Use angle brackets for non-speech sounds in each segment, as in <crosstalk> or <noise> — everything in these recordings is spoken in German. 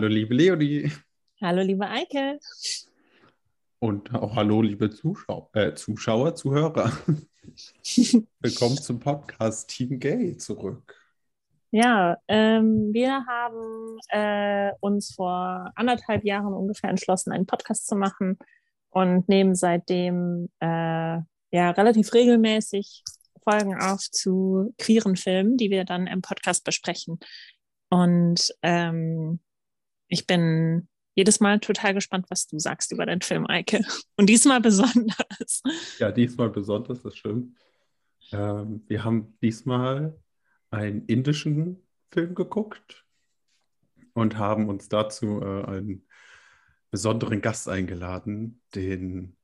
Hallo, liebe Leonie. Hallo, liebe Eike. Und auch hallo, liebe Zuschauer, äh, Zuschauer Zuhörer. <laughs> Willkommen zum Podcast Team Gay zurück. Ja, ähm, wir haben äh, uns vor anderthalb Jahren ungefähr entschlossen, einen Podcast zu machen und nehmen seitdem äh, ja relativ regelmäßig Folgen auf zu queeren Filmen, die wir dann im Podcast besprechen. Und ähm, ich bin jedes Mal total gespannt, was du sagst über den Film, Eike. Und diesmal besonders. Ja, diesmal besonders, das stimmt. Ähm, wir haben diesmal einen indischen Film geguckt und haben uns dazu äh, einen besonderen Gast eingeladen, den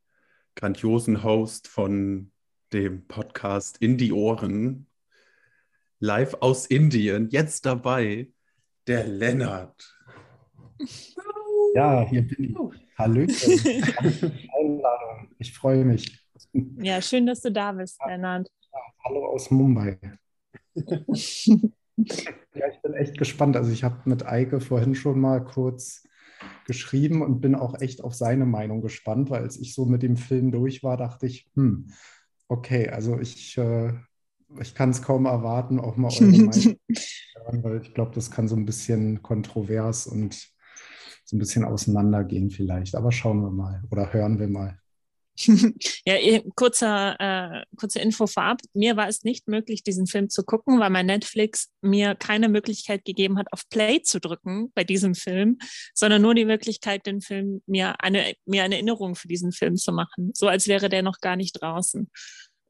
grandiosen Host von dem Podcast In die Ohren, live aus Indien, jetzt dabei, der Lennart. Ja, hier bin ich. Hallöchen. <laughs> Einladung. Ich freue mich. Ja, schön, dass du da bist, Lennart. hallo aus Mumbai. <laughs> ja, ich bin echt gespannt. Also ich habe mit Eike vorhin schon mal kurz geschrieben und bin auch echt auf seine Meinung gespannt, weil als ich so mit dem Film durch war, dachte ich, hm, okay, also ich, äh, ich kann es kaum erwarten, auch mal eure <laughs> Meinung zu hören, weil ich glaube, das kann so ein bisschen kontrovers und so ein bisschen auseinandergehen vielleicht. Aber schauen wir mal oder hören wir mal. <laughs> ja, kurzer, äh, kurze Info vorab. Mir war es nicht möglich, diesen Film zu gucken, weil mein Netflix mir keine Möglichkeit gegeben hat, auf Play zu drücken bei diesem Film, sondern nur die Möglichkeit, den Film mir eine, mir eine Erinnerung für diesen Film zu machen. So als wäre der noch gar nicht draußen.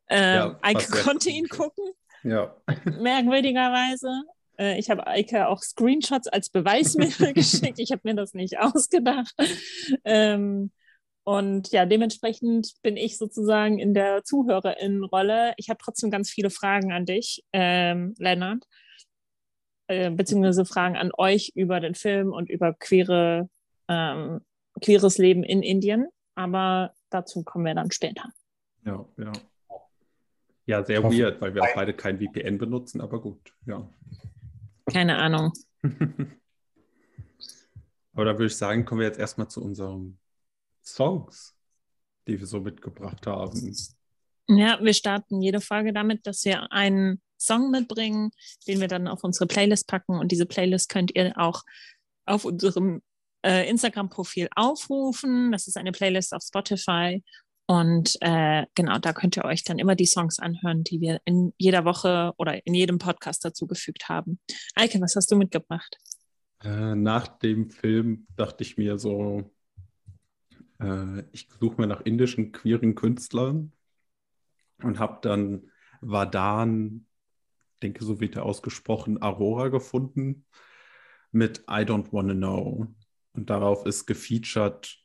Äh, ja, Eike konnte ihn gucken. Ja. Merkwürdigerweise. Äh, ich habe Eike auch Screenshots als Beweismittel <laughs> geschickt. Ich habe mir das nicht ausgedacht. Ähm, und ja, dementsprechend bin ich sozusagen in der Zuhörerinnenrolle. Ich habe trotzdem ganz viele Fragen an dich, ähm, Lennart, äh, beziehungsweise Fragen an euch über den Film und über queere, ähm, queeres Leben in Indien. Aber dazu kommen wir dann später. Ja, ja. Ja, sehr weird, weil wir auch beide kein VPN benutzen, aber gut, ja. Keine Ahnung. <laughs> aber da würde ich sagen, kommen wir jetzt erstmal zu unserem Songs, die wir so mitgebracht haben. Ja, wir starten jede Folge damit, dass wir einen Song mitbringen, den wir dann auf unsere Playlist packen. Und diese Playlist könnt ihr auch auf unserem äh, Instagram-Profil aufrufen. Das ist eine Playlist auf Spotify. Und äh, genau, da könnt ihr euch dann immer die Songs anhören, die wir in jeder Woche oder in jedem Podcast dazugefügt haben. Eike, was hast du mitgebracht? Äh, nach dem Film dachte ich mir so, äh, ich suche mir nach indischen queeren Künstlern und habe dann Vadan, denke so wird er ausgesprochen, Aurora gefunden mit I Don't Wanna Know. Und darauf ist gefeatured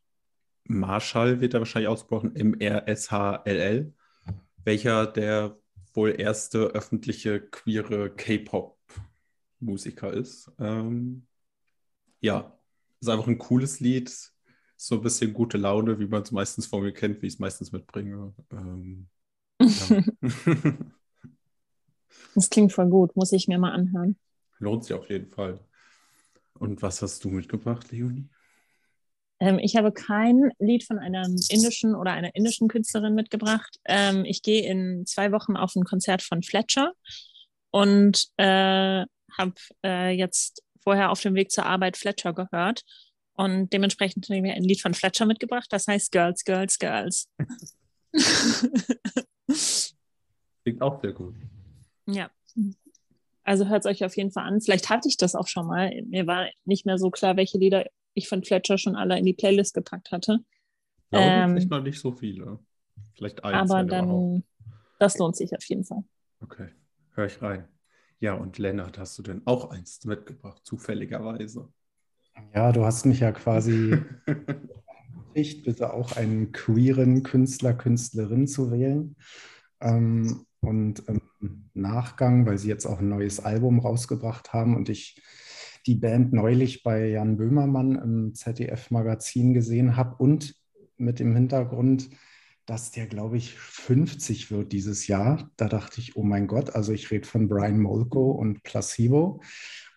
Marshall, wird er wahrscheinlich ausgesprochen, M-R-S-H-L-L, welcher der wohl erste öffentliche queere K-Pop-Musiker ist. Ähm, ja, ist einfach ein cooles Lied, so ein bisschen gute Laune, wie man es meistens von mir kennt, wie ich es meistens mitbringe. Ähm, <laughs> ja. <laughs> das klingt voll gut, muss ich mir mal anhören. Lohnt sich auf jeden Fall. Und was hast du mitgebracht, Leonie? Ähm, ich habe kein Lied von einer indischen oder einer indischen Künstlerin mitgebracht. Ähm, ich gehe in zwei Wochen auf ein Konzert von Fletcher und äh, habe äh, jetzt vorher auf dem Weg zur Arbeit Fletcher gehört und dementsprechend haben wir ein Lied von Fletcher mitgebracht, das heißt Girls, Girls, Girls. <laughs> Klingt auch sehr gut. Ja. Also hört es euch auf jeden Fall an. Vielleicht hatte ich das auch schon mal. Mir war nicht mehr so klar, welche Lieder ich von Fletcher schon alle in die Playlist gepackt hatte. Ja, ähm, vielleicht noch nicht so viele. Vielleicht eins. Aber dann, überhaupt. das lohnt sich auf jeden Fall. Okay, hör ich rein. Ja, und Lennart, hast du denn auch eins mitgebracht, zufälligerweise? Ja, du hast mich ja quasi <laughs> ich bitte auch einen queeren Künstler, Künstlerin zu wählen. Ähm, und im Nachgang, weil sie jetzt auch ein neues Album rausgebracht haben und ich die Band neulich bei Jan Böhmermann im ZDF-Magazin gesehen habe und mit dem Hintergrund, dass der, glaube ich, 50 wird dieses Jahr. Da dachte ich, oh mein Gott, also ich rede von Brian Molko und Placebo.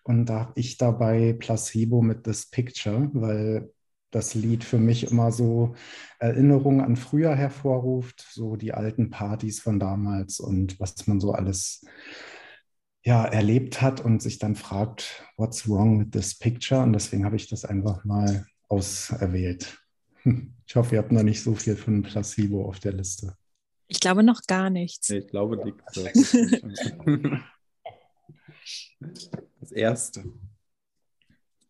Und da habe ich dabei Placebo mit This Picture, weil das Lied für mich immer so Erinnerungen an früher hervorruft, so die alten Partys von damals und was man so alles ja, erlebt hat und sich dann fragt, what's wrong with this picture? Und deswegen habe ich das einfach mal auserwählt. <laughs> Ich hoffe, ihr habt noch nicht so viel von Placebo auf der Liste. Ich glaube noch gar nichts. Ich glaube nichts. <laughs> Das erste.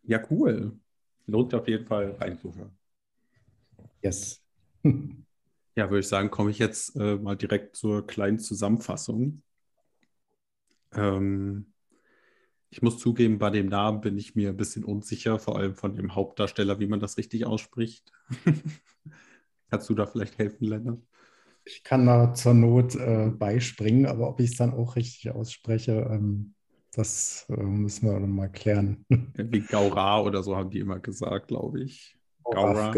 Ja, cool. Lohnt auf jeden Fall reinzuhören. Yes. <laughs> Ja, würde ich sagen, komme ich jetzt äh, mal direkt zur kleinen Zusammenfassung. Ähm, ich muss zugeben, bei dem Namen bin ich mir ein bisschen unsicher, vor allem von dem Hauptdarsteller, wie man das richtig ausspricht. <laughs> Kannst du da vielleicht helfen, Lennart? Ich kann da zur Not äh, beispringen, aber ob ich es dann auch richtig ausspreche, ähm, das äh, müssen wir dann mal klären. <laughs> Wie Gaura oder so haben die immer gesagt, glaube ich. Gaura.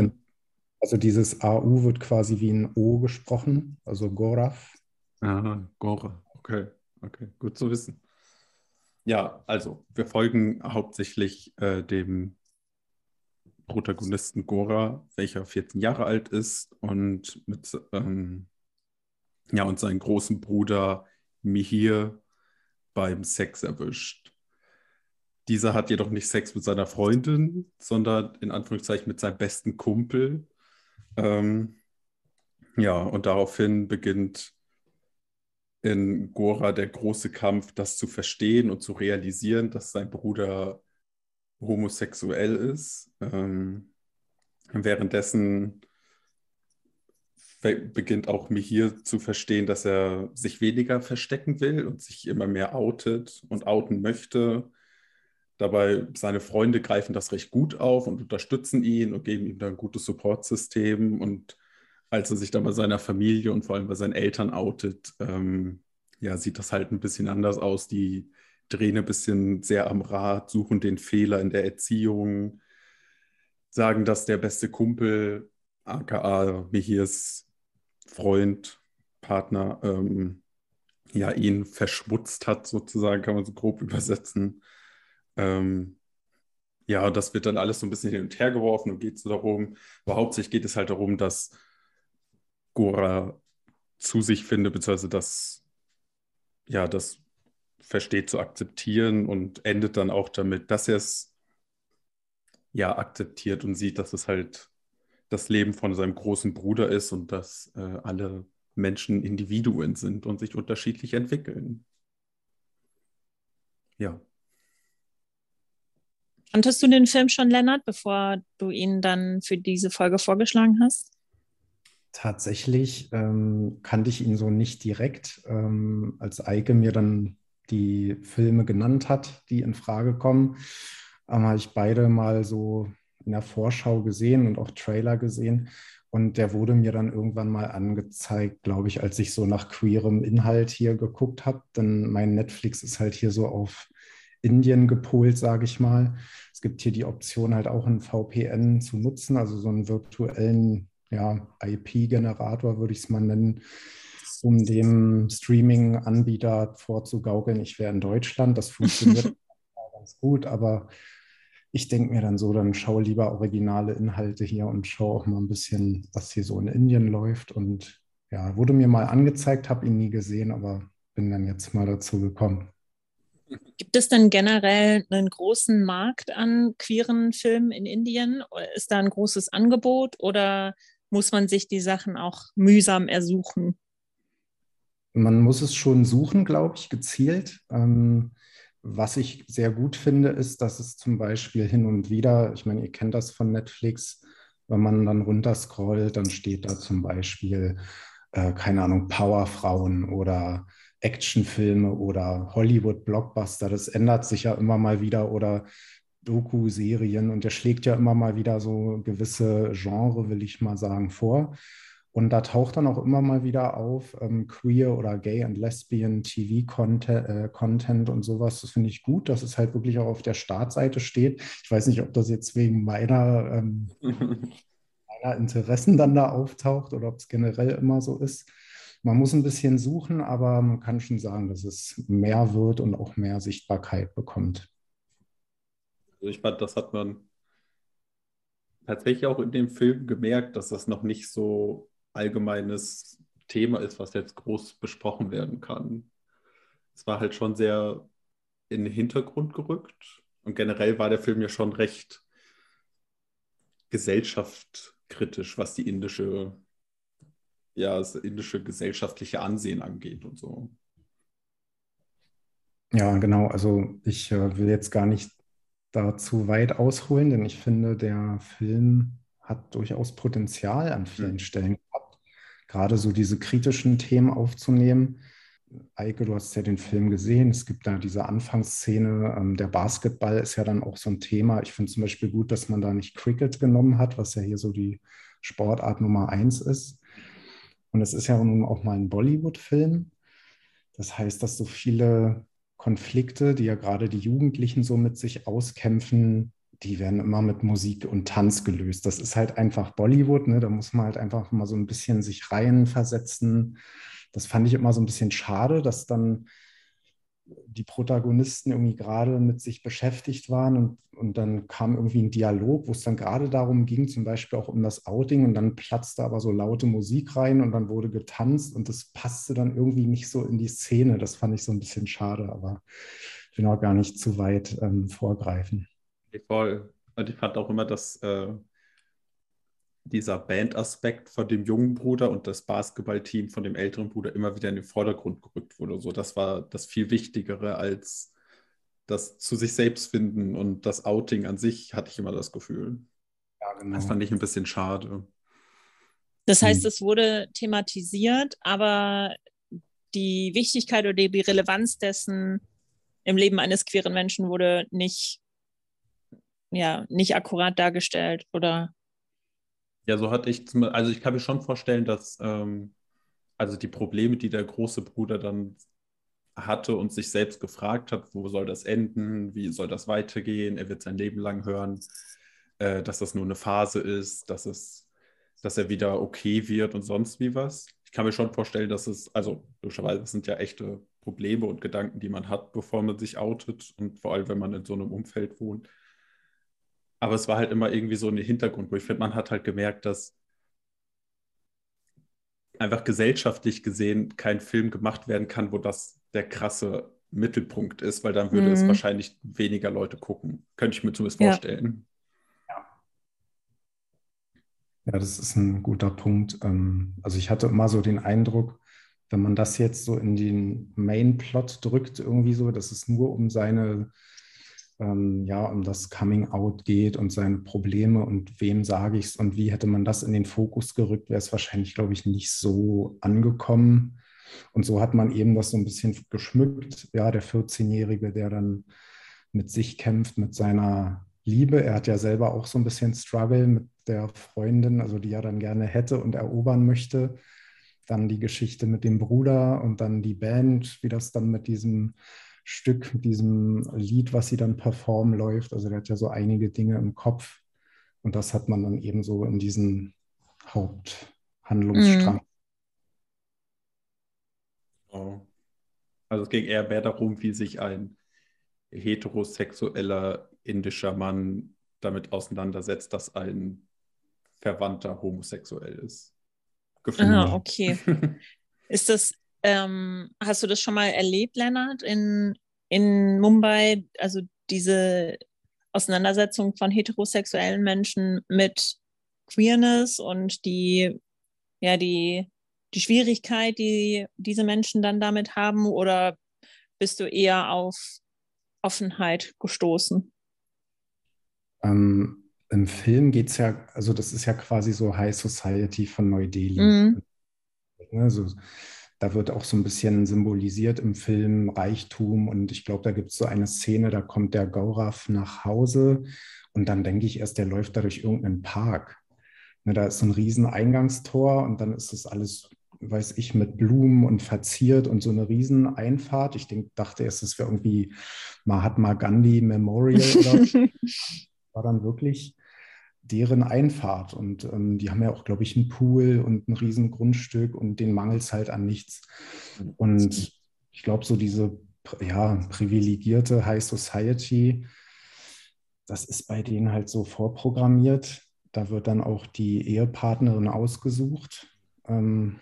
Also dieses AU wird quasi wie ein O gesprochen, also Goraf. Aha, Gora, okay. Okay, gut zu wissen. Ja, also wir folgen hauptsächlich äh, dem Protagonisten Gora, welcher 14 Jahre alt ist und mit ähm, ja und seinen großen Bruder Mihir beim Sex erwischt. Dieser hat jedoch nicht Sex mit seiner Freundin, sondern in Anführungszeichen mit seinem besten Kumpel. Ähm, ja, und daraufhin beginnt in Gora der große Kampf, das zu verstehen und zu realisieren, dass sein Bruder homosexuell ist. Ähm, währenddessen beginnt auch Mihir zu verstehen, dass er sich weniger verstecken will und sich immer mehr outet und outen möchte. Dabei seine Freunde greifen das recht gut auf und unterstützen ihn und geben ihm dann ein gutes Supportsystem. Und als er sich dann bei seiner Familie und vor allem bei seinen Eltern outet, ähm, ja, sieht das halt ein bisschen anders aus. Die drehen ein bisschen sehr am Rad, suchen den Fehler in der Erziehung, sagen, dass der beste Kumpel, aka Mihirs Freund, Partner, ähm, ja, ihn verschmutzt hat, sozusagen, kann man so grob <laughs> übersetzen. Ähm, ja, das wird dann alles so ein bisschen hin und her geworfen und geht so darum, aber hauptsächlich geht es halt darum, dass Gora zu sich findet, beziehungsweise dass ja, das versteht zu akzeptieren und endet dann auch damit, dass er es ja akzeptiert und sieht, dass es halt das Leben von seinem großen Bruder ist und dass äh, alle Menschen Individuen sind und sich unterschiedlich entwickeln. Ja. Kanntest du den Film schon, Lennart, bevor du ihn dann für diese Folge vorgeschlagen hast? Tatsächlich ähm, kannte ich ihn so nicht direkt. Ähm, als Eike mir dann die Filme genannt hat, die in Frage kommen, ähm, habe ich beide mal so in der Vorschau gesehen und auch Trailer gesehen. Und der wurde mir dann irgendwann mal angezeigt, glaube ich, als ich so nach queerem Inhalt hier geguckt habe. Denn mein Netflix ist halt hier so auf Indien gepolt, sage ich mal. Es gibt hier die Option, halt auch ein VPN zu nutzen, also so einen virtuellen ja, IP-Generator, würde ich es mal nennen, um dem Streaming-Anbieter vorzugaukeln, ich wäre in Deutschland. Das funktioniert <laughs> ganz gut, aber ich denke mir dann so, dann schaue lieber originale Inhalte hier und schaue auch mal ein bisschen, was hier so in Indien läuft. Und ja, wurde mir mal angezeigt, habe ihn nie gesehen, aber bin dann jetzt mal dazu gekommen. Gibt es denn generell einen großen Markt an queeren Filmen in Indien? Ist da ein großes Angebot oder muss man sich die Sachen auch mühsam ersuchen? Man muss es schon suchen, glaube ich, gezielt. Ähm, was ich sehr gut finde, ist, dass es zum Beispiel hin und wieder, ich meine, ihr kennt das von Netflix, wenn man dann runterscrollt, dann steht da zum Beispiel, äh, keine Ahnung, Powerfrauen oder Actionfilme oder Hollywood-Blockbuster. Das ändert sich ja immer mal wieder oder Doku-Serien und der schlägt ja immer mal wieder so gewisse Genre, will ich mal sagen, vor. Und da taucht dann auch immer mal wieder auf ähm, Queer oder Gay and Lesbian TV-Content äh, Content und sowas. Das finde ich gut, dass es halt wirklich auch auf der Startseite steht. Ich weiß nicht, ob das jetzt wegen meiner, ähm, <laughs> meiner Interessen dann da auftaucht oder ob es generell immer so ist. Man muss ein bisschen suchen, aber man kann schon sagen, dass es mehr wird und auch mehr Sichtbarkeit bekommt. Also ich fand, das hat man tatsächlich auch in dem Film gemerkt, dass das noch nicht so allgemeines Thema ist, was jetzt groß besprochen werden kann. Es war halt schon sehr in den Hintergrund gerückt. Und generell war der Film ja schon recht gesellschaftskritisch, was die indische, ja, das indische gesellschaftliche Ansehen angeht und so. Ja, genau. Also ich äh, will jetzt gar nicht da zu weit ausholen, denn ich finde, der Film hat durchaus Potenzial an vielen mhm. Stellen gehabt, gerade so diese kritischen Themen aufzunehmen. Eike, du hast ja den Film gesehen. Es gibt da diese Anfangsszene. Ähm, der Basketball ist ja dann auch so ein Thema. Ich finde zum Beispiel gut, dass man da nicht Cricket genommen hat, was ja hier so die Sportart Nummer eins ist. Und es ist ja nun auch mal ein Bollywood-Film. Das heißt, dass so viele Konflikte, die ja gerade die Jugendlichen so mit sich auskämpfen, die werden immer mit Musik und Tanz gelöst. Das ist halt einfach Bollywood, ne? da muss man halt einfach mal so ein bisschen sich reinversetzen. Das fand ich immer so ein bisschen schade, dass dann die Protagonisten irgendwie gerade mit sich beschäftigt waren und, und dann kam irgendwie ein Dialog, wo es dann gerade darum ging, zum Beispiel auch um das Outing und dann platzte aber so laute Musik rein und dann wurde getanzt und das passte dann irgendwie nicht so in die Szene. Das fand ich so ein bisschen schade, aber ich will auch gar nicht zu weit ähm, vorgreifen. Voll. Und ich fand auch immer, dass äh, dieser Bandaspekt von dem jungen Bruder und das Basketballteam von dem älteren Bruder immer wieder in den Vordergrund gerückt wurde. So, das war das viel Wichtigere als das zu sich selbst finden und das Outing an sich, hatte ich immer das Gefühl. Ja, genau. Das fand ich ein bisschen schade. Das heißt, hm. es wurde thematisiert, aber die Wichtigkeit oder die Relevanz dessen im Leben eines queeren Menschen wurde nicht, ja, nicht akkurat dargestellt oder ja, so hatte ich, zum, also ich kann mir schon vorstellen, dass ähm, also die Probleme, die der große Bruder dann hatte und sich selbst gefragt hat, wo soll das enden, wie soll das weitergehen, er wird sein Leben lang hören, äh, dass das nur eine Phase ist, dass es, dass er wieder okay wird und sonst wie was. Ich kann mir schon vorstellen, dass es, also logischerweise, das sind ja echte Probleme und Gedanken, die man hat, bevor man sich outet und vor allem, wenn man in so einem Umfeld wohnt. Aber es war halt immer irgendwie so ein Hintergrund, wo ich finde, man hat halt gemerkt, dass einfach gesellschaftlich gesehen kein Film gemacht werden kann, wo das der krasse Mittelpunkt ist, weil dann würde mhm. es wahrscheinlich weniger Leute gucken. Könnte ich mir zumindest ja. vorstellen. Ja. ja, das ist ein guter Punkt. Ähm, also ich hatte immer so den Eindruck, wenn man das jetzt so in den Main-Plot drückt, irgendwie so, dass es nur um seine ähm, ja, um das Coming Out geht und seine Probleme und wem sage ich es und wie hätte man das in den Fokus gerückt, wäre es wahrscheinlich, glaube ich, nicht so angekommen. Und so hat man eben das so ein bisschen geschmückt. Ja, der 14-Jährige, der dann mit sich kämpft, mit seiner Liebe. Er hat ja selber auch so ein bisschen Struggle mit der Freundin, also die er dann gerne hätte und erobern möchte. Dann die Geschichte mit dem Bruder und dann die Band, wie das dann mit diesem Stück, mit diesem Lied, was sie dann performen, läuft. Also der hat ja so einige Dinge im Kopf. Und das hat man dann eben so in diesen Haupthandlungsstrang. Oh. Also es ging eher mehr darum, wie sich ein heterosexueller indischer Mann damit auseinandersetzt, dass ein Verwandter homosexuell ist. Gefühl. Ah, okay. <laughs> ist das ähm, hast du das schon mal erlebt, Lennart, in, in Mumbai? Also diese Auseinandersetzung von heterosexuellen Menschen mit Queerness und die, ja, die, die Schwierigkeit, die diese Menschen dann damit haben? Oder bist du eher auf Offenheit gestoßen? Ähm, Im Film geht es ja, also das ist ja quasi so High Society von Neu-Delhi. Mhm. Also da wird auch so ein bisschen symbolisiert im Film Reichtum. Und ich glaube, da gibt es so eine Szene, da kommt der Gaurav nach Hause und dann denke ich erst, der läuft da durch irgendeinen Park. Ne, da ist so ein riesen Eingangstor und dann ist das alles, weiß ich, mit Blumen und verziert und so eine riesen Einfahrt. Ich denk, dachte erst, es wäre irgendwie Mahatma Gandhi Memorial oder <laughs> war dann wirklich deren Einfahrt. Und ähm, die haben ja auch, glaube ich, einen Pool und ein riesen Grundstück und den mangelt es halt an nichts. Und ich glaube, so diese ja, privilegierte High Society, das ist bei denen halt so vorprogrammiert. Da wird dann auch die Ehepartnerin ausgesucht. Ähm,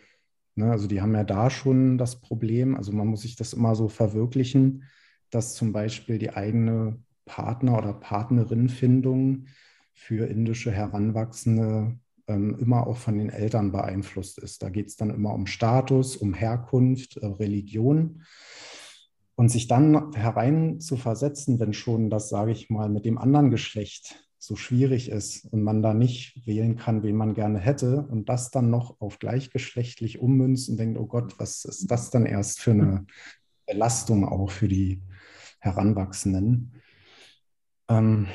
ne, also die haben ja da schon das Problem. Also man muss sich das immer so verwirklichen, dass zum Beispiel die eigene Partner- oder Partnerinfindung für indische Heranwachsende ähm, immer auch von den Eltern beeinflusst ist. Da geht es dann immer um Status, um Herkunft, äh, Religion. Und sich dann herein zu versetzen, wenn schon das, sage ich mal, mit dem anderen Geschlecht so schwierig ist und man da nicht wählen kann, wen man gerne hätte und das dann noch auf gleichgeschlechtlich ummünzen und denkt, oh Gott, was ist das dann erst für eine Belastung auch für die Heranwachsenden? Ähm,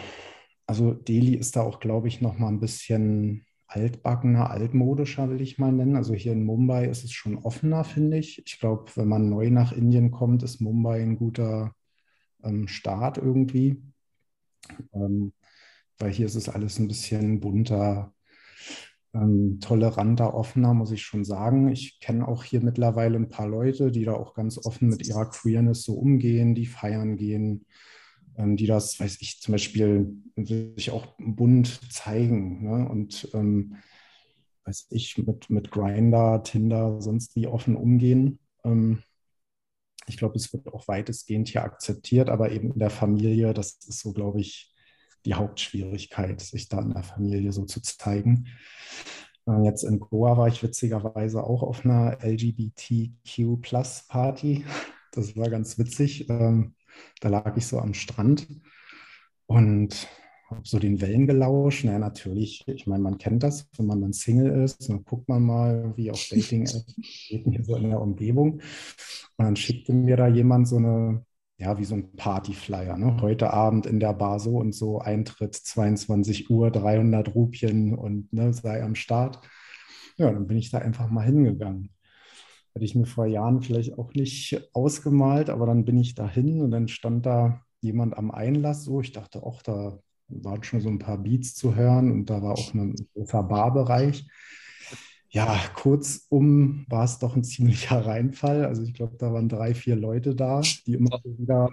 also Delhi ist da auch, glaube ich, noch mal ein bisschen altbackener, altmodischer, will ich mal nennen. Also hier in Mumbai ist es schon offener, finde ich. Ich glaube, wenn man neu nach Indien kommt, ist Mumbai ein guter ähm, Start irgendwie. Ähm, weil hier ist es alles ein bisschen bunter, ähm, toleranter, offener, muss ich schon sagen. Ich kenne auch hier mittlerweile ein paar Leute, die da auch ganz offen mit ihrer Queerness so umgehen, die feiern gehen, die das, weiß ich, zum Beispiel sich auch bunt zeigen ne? und ähm, weiß ich, mit, mit Grinder, Tinder, sonst wie offen umgehen. Ähm, ich glaube, es wird auch weitestgehend hier akzeptiert, aber eben in der Familie, das ist so, glaube ich, die Hauptschwierigkeit, sich da in der Familie so zu zeigen. Äh, jetzt in Goa war ich witzigerweise auch auf einer LGBTQ-Plus-Party. Das war ganz witzig. Ähm, da lag ich so am Strand und habe so den Wellen gelauscht. Naja, natürlich, ich meine, man kennt das, wenn man dann Single ist, dann guckt man mal, wie auf Dating-Apps <laughs> hier so in der Umgebung. Und dann schickte mir da jemand so eine, ja, wie so ein Partyflyer. Ne? Heute Abend in der Bar so und so, Eintritt 22 Uhr, 300 Rupien und ne, sei am Start. Ja, dann bin ich da einfach mal hingegangen. Hätte ich mir vor Jahren vielleicht auch nicht ausgemalt, aber dann bin ich dahin und dann stand da jemand am Einlass so. Ich dachte auch, da waren schon so ein paar Beats zu hören und da war auch ein großer Barbereich. Ja, kurzum war es doch ein ziemlicher <laughs> Reinfall. Also ich glaube, da waren drei, vier Leute da, die immer wieder,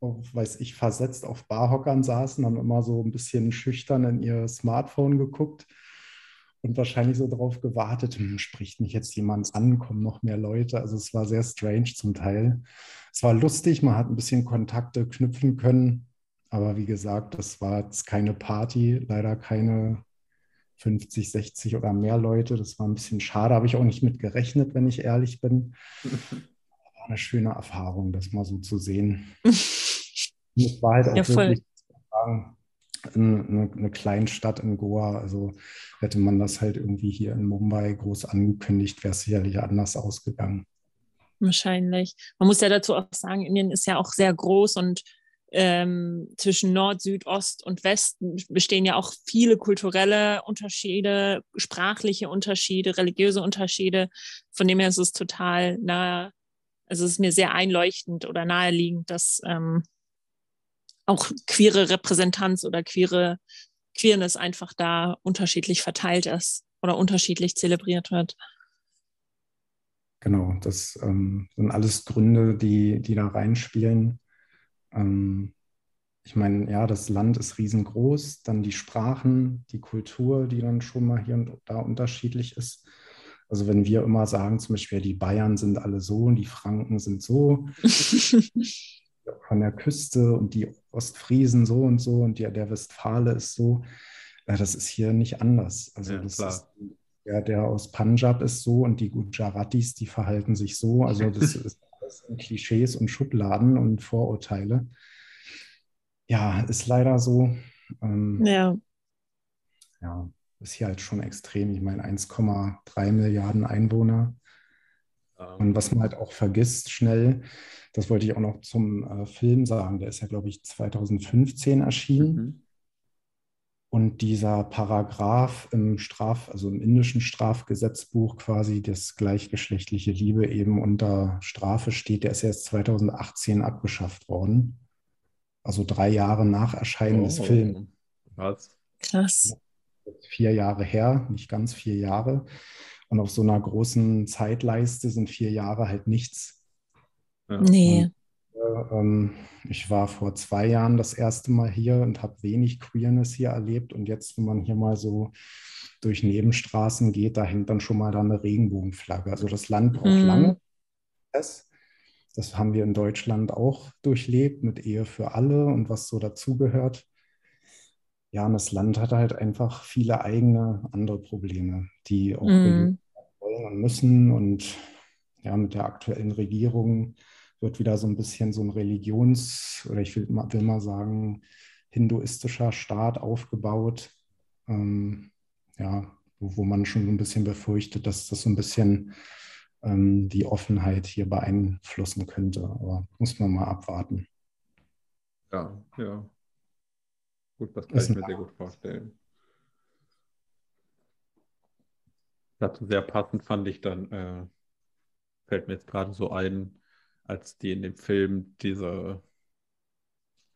auf, weiß ich, versetzt auf Barhockern saßen, haben immer so ein bisschen schüchtern in ihr Smartphone geguckt und wahrscheinlich so darauf gewartet, hm, spricht mich jetzt jemand an, kommen noch mehr Leute. Also es war sehr strange zum Teil. Es war lustig, man hat ein bisschen Kontakte knüpfen können, aber wie gesagt, das war jetzt keine Party, leider keine 50, 60 oder mehr Leute. Das war ein bisschen schade, habe ich auch nicht mit gerechnet, wenn ich ehrlich bin. <laughs> War eine schöne Erfahrung, das mal so zu sehen. <laughs> es war halt auch ja, wirklich, eine, eine Kleinstadt in Goa. Also hätte man das halt irgendwie hier in Mumbai groß angekündigt, wäre es sicherlich anders ausgegangen. Wahrscheinlich. Man muss ja dazu auch sagen, Indien ist ja auch sehr groß und ähm, zwischen Nord, Süd, Ost und West bestehen ja auch viele kulturelle Unterschiede, sprachliche Unterschiede, religiöse Unterschiede. Von dem her ist es total nahe, also es ist mir sehr einleuchtend oder naheliegend, dass ähm, auch queere Repräsentanz oder queere Queerness einfach da unterschiedlich verteilt ist oder unterschiedlich zelebriert wird. Genau, das ähm, sind alles Gründe, die, die da reinspielen. Ähm, ich meine, ja, das Land ist riesengroß, dann die Sprachen, die Kultur, die dann schon mal hier und da unterschiedlich ist. Also wenn wir immer sagen, zum Beispiel, die Bayern sind alle so und die Franken sind so, <laughs> von der Küste und die Ostfriesen so und so und die, der Westfale ist so. Äh, das ist hier nicht anders. Also ja, das klar. ist der, der aus Punjab ist so und die Gujaratis, die verhalten sich so. Also <laughs> das ist alles Klischees und Schubladen und Vorurteile. Ja, ist leider so. Ähm, ja. Ja, ist hier halt schon extrem. Ich meine, 1,3 Milliarden Einwohner. Und was man halt auch vergisst schnell, das wollte ich auch noch zum äh, Film sagen, der ist ja, glaube ich, 2015 erschienen. Mhm. Und dieser Paragraph im Straf, also im indischen Strafgesetzbuch quasi, das gleichgeschlechtliche Liebe eben unter Strafe steht, der ist erst 2018 abgeschafft worden. Also drei Jahre nach Erscheinen oh, des Films. Was? Krass. Vier Jahre her, nicht ganz vier Jahre. Und auf so einer großen Zeitleiste sind vier Jahre halt nichts. Ja. Nee. ähm, ich war vor zwei Jahren das erste Mal hier und habe wenig Queerness hier erlebt. Und jetzt, wenn man hier mal so durch Nebenstraßen geht, da hängt dann schon mal da eine Regenbogenflagge. Also das Land braucht Mhm. lange. Das, das haben wir in Deutschland auch durchlebt mit Ehe für alle und was so dazugehört. Ja, und das Land hat halt einfach viele eigene andere Probleme, die auch Mhm. wollen und müssen. Und ja, mit der aktuellen Regierung wird wieder so ein bisschen so ein Religions- oder ich will mal, will mal sagen, hinduistischer Staat aufgebaut. Ähm, ja, wo, wo man schon so ein bisschen befürchtet, dass das so ein bisschen ähm, die Offenheit hier beeinflussen könnte. Aber muss man mal abwarten. Ja, ja. Gut, das kann ich mir sehr gut vorstellen. Dazu sehr passend fand ich dann, äh, fällt mir jetzt gerade so ein, als die in dem Film diese,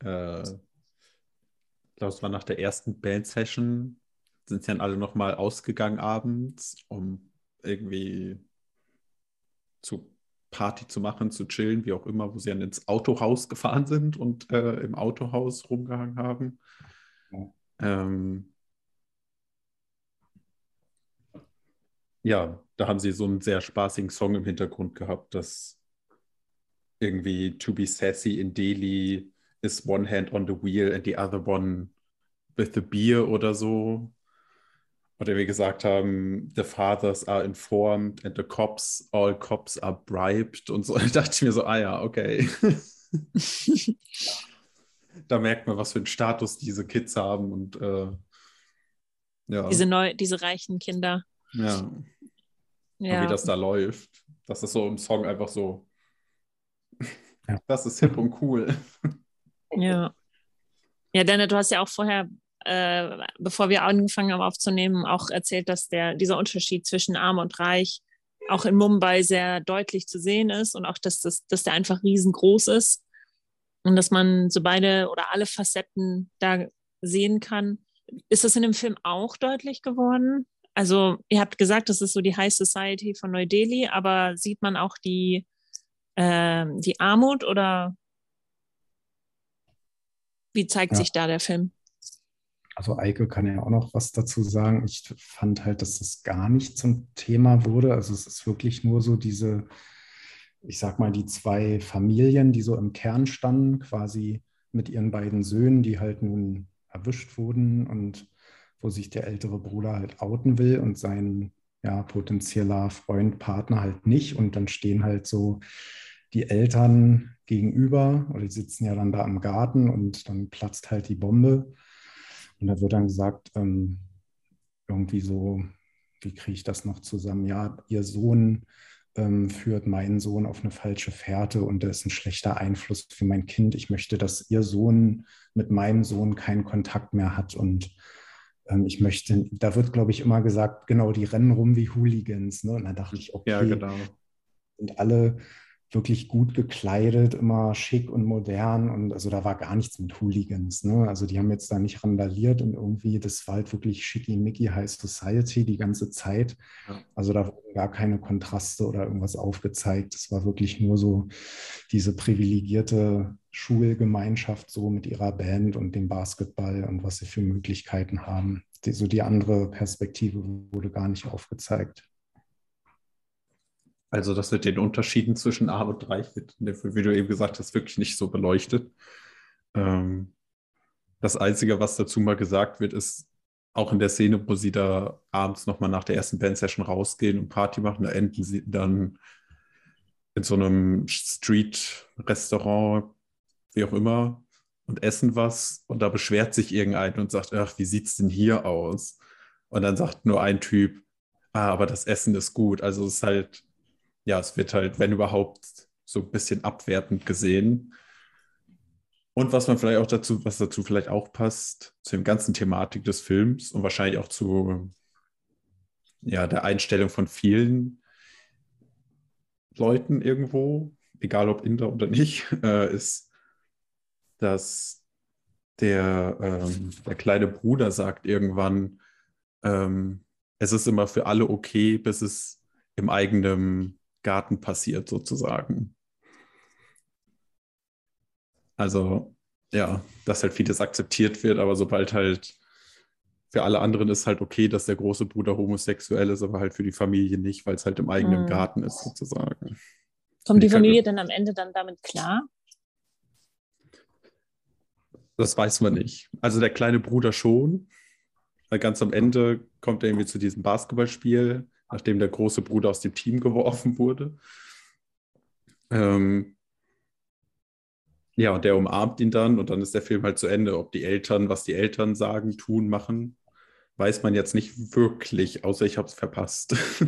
äh, ich glaube, es war nach der ersten Band-Session, sind sie dann alle nochmal ausgegangen abends, um irgendwie zu Party zu machen, zu chillen, wie auch immer, wo sie dann ins Autohaus gefahren sind und äh, im Autohaus rumgehangen haben. Ja. Ähm, ja, da haben sie so einen sehr spaßigen Song im Hintergrund gehabt, das irgendwie To be sassy in Delhi is one hand on the wheel and the other one with the beer oder so. Oder wir gesagt haben, the fathers are informed and the cops, all cops are bribed und so. <laughs> Da dachte ich mir so, ah ja, okay. <laughs> da merkt man, was für einen Status diese Kids haben und äh, ja, Diese, neu, diese reichen Kinder. ja, und Ja. wie das da läuft. Das ist so im Song einfach so, Ja. das ist hip und cool. Ja. Ja, Dana, du hast ja auch vorher, äh, bevor wir angefangen haben aufzunehmen, auch erzählt, dass der, dieser Unterschied zwischen arm und reich auch in Mumbai sehr deutlich zu sehen ist und auch, dass, das, dass der einfach riesengroß ist und dass man so beide oder alle Facetten da sehen kann. Ist das in dem Film auch deutlich geworden? Also, ihr habt gesagt, das ist so die High Society von Neu-Delhi, aber sieht man auch die, ähm, die Armut oder wie zeigt Ja. sich da der Film? Also Eike kann ja auch noch was dazu sagen. Ich fand halt, dass das gar nicht zum Thema wurde. Also es ist wirklich nur so diese, ich sag mal, die zwei Familien, die so im Kern standen, quasi mit ihren beiden Söhnen, die halt nun erwischt wurden und wo sich der ältere Bruder halt outen will und sein ja, potenzieller Freund, Partner halt nicht. Und dann stehen halt so die Eltern gegenüber oder die sitzen ja dann da im Garten und dann platzt halt die Bombe. Und da wird dann gesagt, ähm, irgendwie so, wie kriege ich das noch zusammen? Ja, ihr Sohn ähm, führt meinen Sohn auf eine falsche Fährte und das ist ein schlechter Einfluss für mein Kind. Ich möchte, dass ihr Sohn mit meinem Sohn keinen Kontakt mehr hat. Und ähm, ich möchte, da wird, glaube ich, immer gesagt, genau, die rennen rum wie Hooligans. Ne? Und da dachte ich, okay, Ja, genau. sind alle wirklich gut gekleidet, immer schick und modern und also da war gar nichts mit Hooligans. Ne? Also die haben jetzt da nicht randaliert und irgendwie, das war halt wirklich schickimicki High Society die ganze Zeit. Also da wurden gar keine Kontraste oder irgendwas aufgezeigt. Es war wirklich nur so diese privilegierte Schulgemeinschaft so mit ihrer Band und dem Basketball und was sie für Möglichkeiten haben. Die, so die andere Perspektive wurde gar nicht aufgezeigt. Also das mit den Unterschieden zwischen arm und reich wird, wie du eben gesagt hast, wirklich nicht so beleuchtet. Ähm, das Einzige, was dazu mal gesagt wird, ist auch in der Szene, wo sie da abends nochmal nach der ersten Band-Session rausgehen und Party machen, da enden sie dann in so einem Street-Restaurant, wie auch immer, und essen was und da beschwert sich irgendein und sagt, ach, wie sieht's denn hier aus? Und dann sagt nur ein Typ, ah, aber das Essen ist gut. Also es ist halt, ja, es wird halt, wenn überhaupt, so ein bisschen abwertend gesehen. Und was man vielleicht auch dazu, was dazu vielleicht auch passt, zu dem ganzen Thematik des Films und wahrscheinlich auch zu ja, der Einstellung von vielen Leuten irgendwo, egal ob Inder oder nicht, <laughs> äh, ist, dass der, ähm, der kleine Bruder sagt irgendwann, ähm, es ist immer für alle okay, bis es im eigenen Garten passiert, sozusagen. Also, ja, dass halt vieles akzeptiert wird, aber sobald halt für alle anderen ist halt okay, dass der große Bruder homosexuell ist, aber halt für die Familie nicht, weil es halt im eigenen Mhm. Garten ist, sozusagen. Kommt die kann- Familie dann am Ende dann damit klar? Das weiß man nicht. Also der kleine Bruder schon. Weil ganz am Ende kommt er irgendwie zu diesem Basketballspiel, nachdem der große Bruder aus dem Team <laughs> geworfen wurde. Ähm, ja, und der umarmt ihn dann und dann ist der Film halt zu Ende. Ob die Eltern, was die Eltern sagen, tun, machen, weiß man jetzt nicht wirklich, außer ich habe es verpasst. <laughs>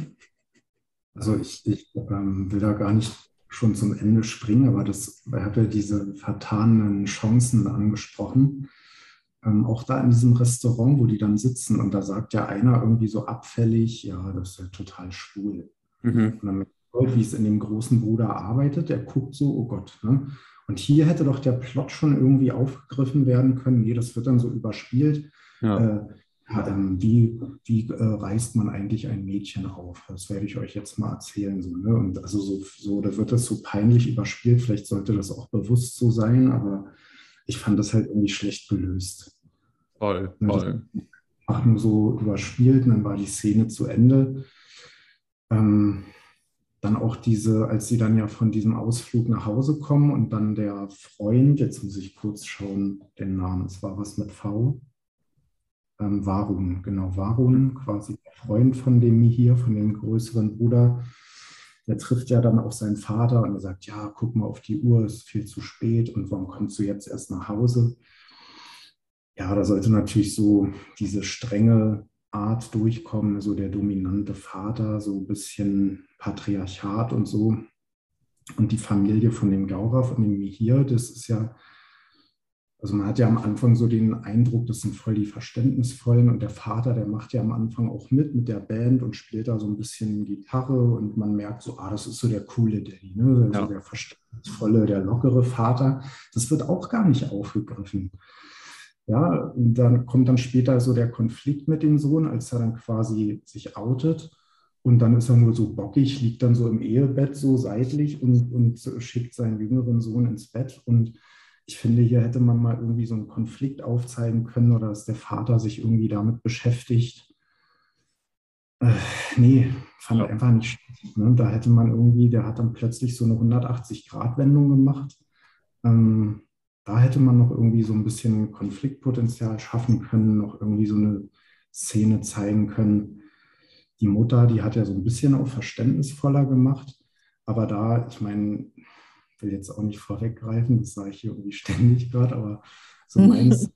Also ich, ich ähm, will da gar nicht schon zum Ende springen, aber das, ich habe ja diese vertanen Chancen angesprochen. Ähm, auch da in diesem Restaurant, wo die dann sitzen und da sagt ja einer irgendwie so abfällig, ja, das ist ja total schwul. Mhm. Und dann wie es in dem großen Bruder arbeitet, der guckt so, oh Gott. Ne? Und hier hätte doch der Plot schon irgendwie aufgegriffen werden können. Nee, das wird dann so überspielt. Ja. Äh, ja, ähm, wie wie äh, reißt man eigentlich ein Mädchen auf? Das werde ich euch jetzt mal erzählen. So, ne? Und also so, so, da wird das so peinlich überspielt. Vielleicht sollte das auch bewusst so sein, aber ich fand das halt irgendwie schlecht gelöst. Voll, voll. Einfach nur so überspielt und dann war die Szene zu Ende. Ähm, dann auch diese, als sie dann ja von diesem Ausflug nach Hause kommen und dann der Freund, jetzt muss ich kurz schauen, den Namen, es war was mit V. Ähm, Varun, genau, Varun, quasi der Freund von dem hier, von dem größeren Bruder, der trifft ja dann auch seinen Vater und er sagt, ja, guck mal auf die Uhr, es ist viel zu spät und warum kommst du jetzt erst nach Hause? Ja, da sollte natürlich so diese strenge Art durchkommen, so der dominante Vater, so ein bisschen Patriarchat und so. Und die Familie von dem Gaurer, von dem Mihir, das ist ja, also man hat ja am Anfang so den Eindruck, das sind voll die Verständnisvollen und der Vater, der macht ja am Anfang auch mit mit der Band und spielt da so ein bisschen Gitarre und man merkt so, ah, das ist so der coole Daddy, ne? Also Ja. der verständnisvolle, der lockere Vater. Das wird auch gar nicht aufgegriffen. Ja, und dann kommt dann später so der Konflikt mit dem Sohn, als er dann quasi sich outet. Und dann ist er nur so bockig, liegt dann so im Ehebett so seitlich und, und schickt seinen jüngeren Sohn ins Bett. Und ich finde, hier hätte man mal irgendwie so einen Konflikt aufzeigen können oder dass der Vater sich irgendwie damit beschäftigt. Äh, nee, fand Ja. ich einfach nicht schlecht. Ne? Da hätte man irgendwie, der hat dann plötzlich so eine 180-Grad-Wendung gemacht. Ähm, da hätte man noch irgendwie so ein bisschen Konfliktpotenzial schaffen können, noch irgendwie so eine Szene zeigen können. Die Mutter, die hat ja so ein bisschen auch verständnisvoller gemacht, aber da, ich meine, will jetzt auch nicht vorweggreifen, das sage ich hier irgendwie <laughs> ständig gerade, aber so <laughs> mein,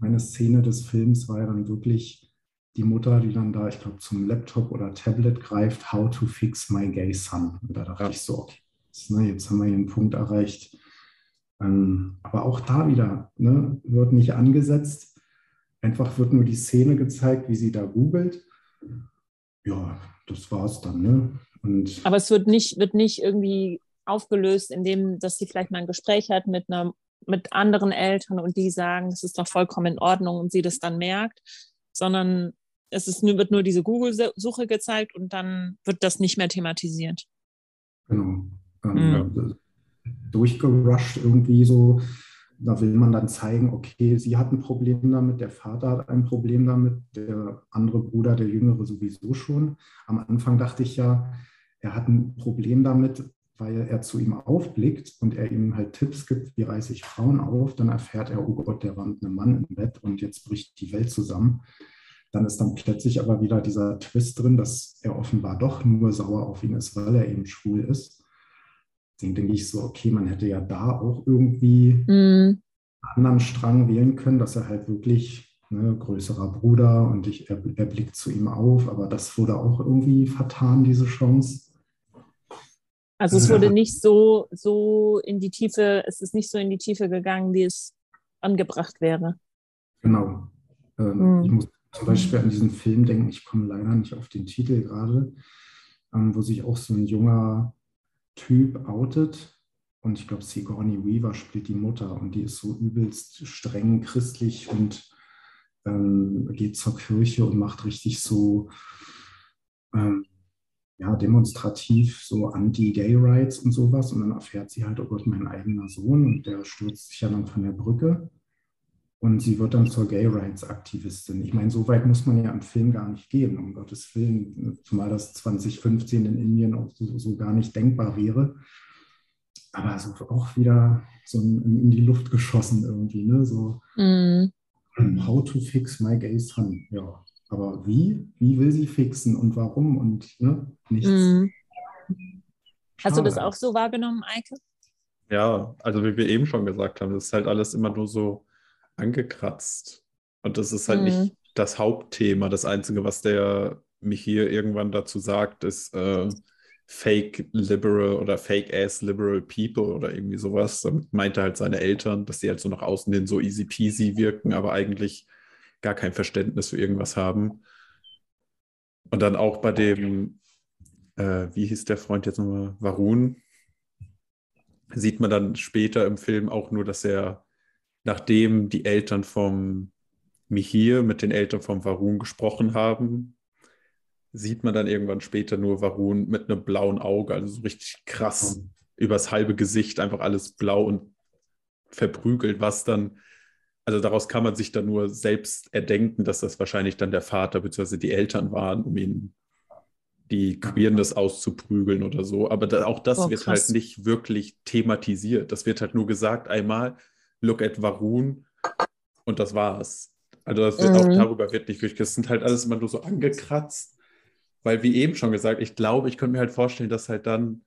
meine Szene des Films war ja dann wirklich die Mutter, die dann da, ich glaube, zum Laptop oder Tablet greift, how to fix my gay son. Und da dachte Ja. ich so, okay, jetzt, ne, jetzt haben wir hier einen Punkt erreicht. Ähm, aber auch da wieder ne, wird nicht angesetzt. Einfach wird nur die Szene gezeigt, wie sie da googelt. Ja, das war's dann. Ne? Und Aber es wird nicht, wird nicht irgendwie aufgelöst, indem, dass sie vielleicht mal ein Gespräch hat mit einer, mit anderen Eltern und die sagen, das ist doch vollkommen in Ordnung und sie das dann merkt, sondern es ist wird nur diese Google-Suche gezeigt und dann wird das nicht mehr thematisiert. Genau. Ähm, Durchgerusht irgendwie so. Da will man dann zeigen, okay, sie hat ein Problem damit, der Vater hat ein Problem damit, der andere Bruder, der Jüngere sowieso schon. Am Anfang dachte ich ja, er hat ein Problem damit, weil er zu ihm aufblickt und er ihm halt Tipps gibt, wie reiße ich Frauen auf. Dann erfährt er, oh Gott, der war mit einem Mann im Bett und jetzt bricht die Welt zusammen. Dann ist dann plötzlich aber wieder dieser Twist drin, dass er offenbar doch nur sauer auf ihn ist, weil er eben schwul ist. Deswegen denke ich so, okay, man hätte ja da auch irgendwie Mm, einen anderen Strang wählen können, dass er halt wirklich ne, größerer Bruder und ich, er, er blickt zu ihm auf, aber das wurde auch irgendwie vertan, diese Chance. Also es wurde nicht so, so in die Tiefe, es ist nicht so in die Tiefe gegangen, wie es angebracht wäre. Genau. Ähm, Mhm. Ich muss zum Beispiel an diesen Film denken, ich komme leider nicht auf den Titel gerade, ähm, wo sich auch so ein junger Typ outet. Und ich glaube, Sigourney Weaver spielt die Mutter und die ist so übelst streng christlich und ähm, geht zur Kirche und macht richtig so, ähm, ja, demonstrativ so anti-Gay-Rights und sowas. Und dann erfährt sie halt, oh Gott, mein eigener Sohn und der stürzt sich ja dann von der Brücke. Und sie wird dann zur Gay-Rights-Aktivistin. Ich meine, so weit muss man ja im Film gar nicht gehen, um Gottes Willen, zumal das 2015 in Indien auch so, so gar nicht denkbar wäre. Aber so auch wieder so in, die Luft geschossen irgendwie, ne? So, mm. how to fix my gay son. Ja, aber wie? Wie will sie fixen und warum und ne? nichts. Mm. Hast du das auch so wahrgenommen, Eike? Ja, also wie wir eben schon gesagt haben, das ist halt alles immer nur so angekratzt. Und das ist halt mm. nicht das Hauptthema. Das Einzige, was der mich hier irgendwann dazu sagt, ist äh, Fake Liberal oder Fake Ass Liberal People oder irgendwie sowas. Damit meinte halt seine Eltern, dass sie halt so nach außen hin so easy peasy wirken, aber eigentlich gar kein Verständnis für irgendwas haben. Und dann auch bei dem, äh, wie hieß der Freund jetzt nochmal, Varun, sieht man dann später im Film auch nur, dass er, nachdem die Eltern vom Mihir mit den Eltern vom Varun gesprochen haben, sieht man dann irgendwann später nur Varun mit einem blauen Auge, also so richtig krass übers halbe Gesicht, einfach alles blau und verprügelt, was dann also daraus kann man sich dann nur selbst erdenken, dass das wahrscheinlich dann der Vater bzw. die Eltern waren, um ihn die Queerness auszuprügeln oder so. Aber da, auch das oh, wird halt nicht wirklich thematisiert. Das wird halt nur gesagt, einmal, look at Varun und das war's. Also das wird, mhm. auch darüber wird nicht wirklich, das sind halt alles immer nur so angekratzt, weil wie eben schon gesagt, ich glaube, ich könnte mir halt vorstellen, dass halt dann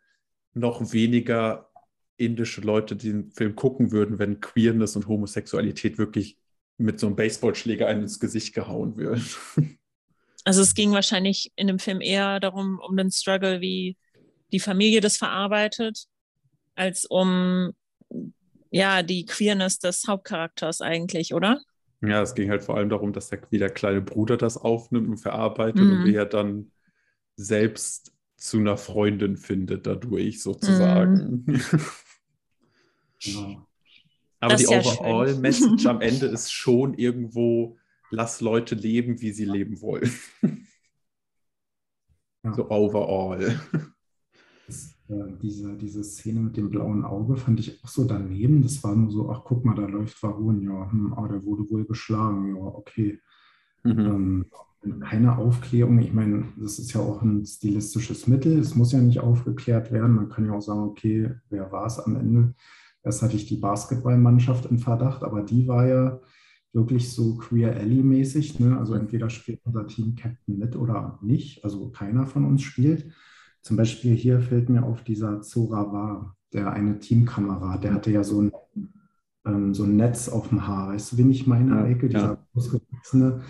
noch weniger indische Leute den Film gucken würden, wenn Queerness und Homosexualität wirklich mit so einem Baseballschläger einem ins Gesicht gehauen wird. <laughs> Also es ging wahrscheinlich in dem Film eher darum, um den Struggle, wie die Familie das verarbeitet, als um ja die Queerness des Hauptcharakters eigentlich, oder? Ja, es ging halt vor allem darum, dass der, wie der kleine Bruder das aufnimmt und verarbeitet mhm. und wie er dann selbst zu einer Freundin findet dadurch sozusagen. Mhm. <laughs> Genau. Aber das die ja Overall-Message am Ende ist schon irgendwo, lass Leute leben, wie sie leben wollen. <laughs> So overall. Äh, diese, diese Szene mit dem blauen Auge fand ich auch so daneben. Das war nur so, ach guck mal, da läuft Varun, ja, hm, ah, der wurde wohl geschlagen, ja, okay. Mhm. Ähm, keine Aufklärung, ich meine, das ist ja auch ein stilistisches Mittel, es muss ja nicht aufgeklärt werden. Man kann ja auch sagen, okay, wer war es am Ende? Erst hatte ich die Basketballmannschaft im Verdacht, aber die war ja wirklich so Queer Alley-mäßig. Ne? Also entweder spielt unser Team Captain mit oder nicht. Also keiner von uns spielt. Zum Beispiel hier fällt mir auf dieser Zora war, der eine Teamkamerad, der hatte ja so ein, ähm, so ein Netz auf dem Haar. Weißt du, wen ich meine, ja, Eike? Dieser ja. großgewachsene.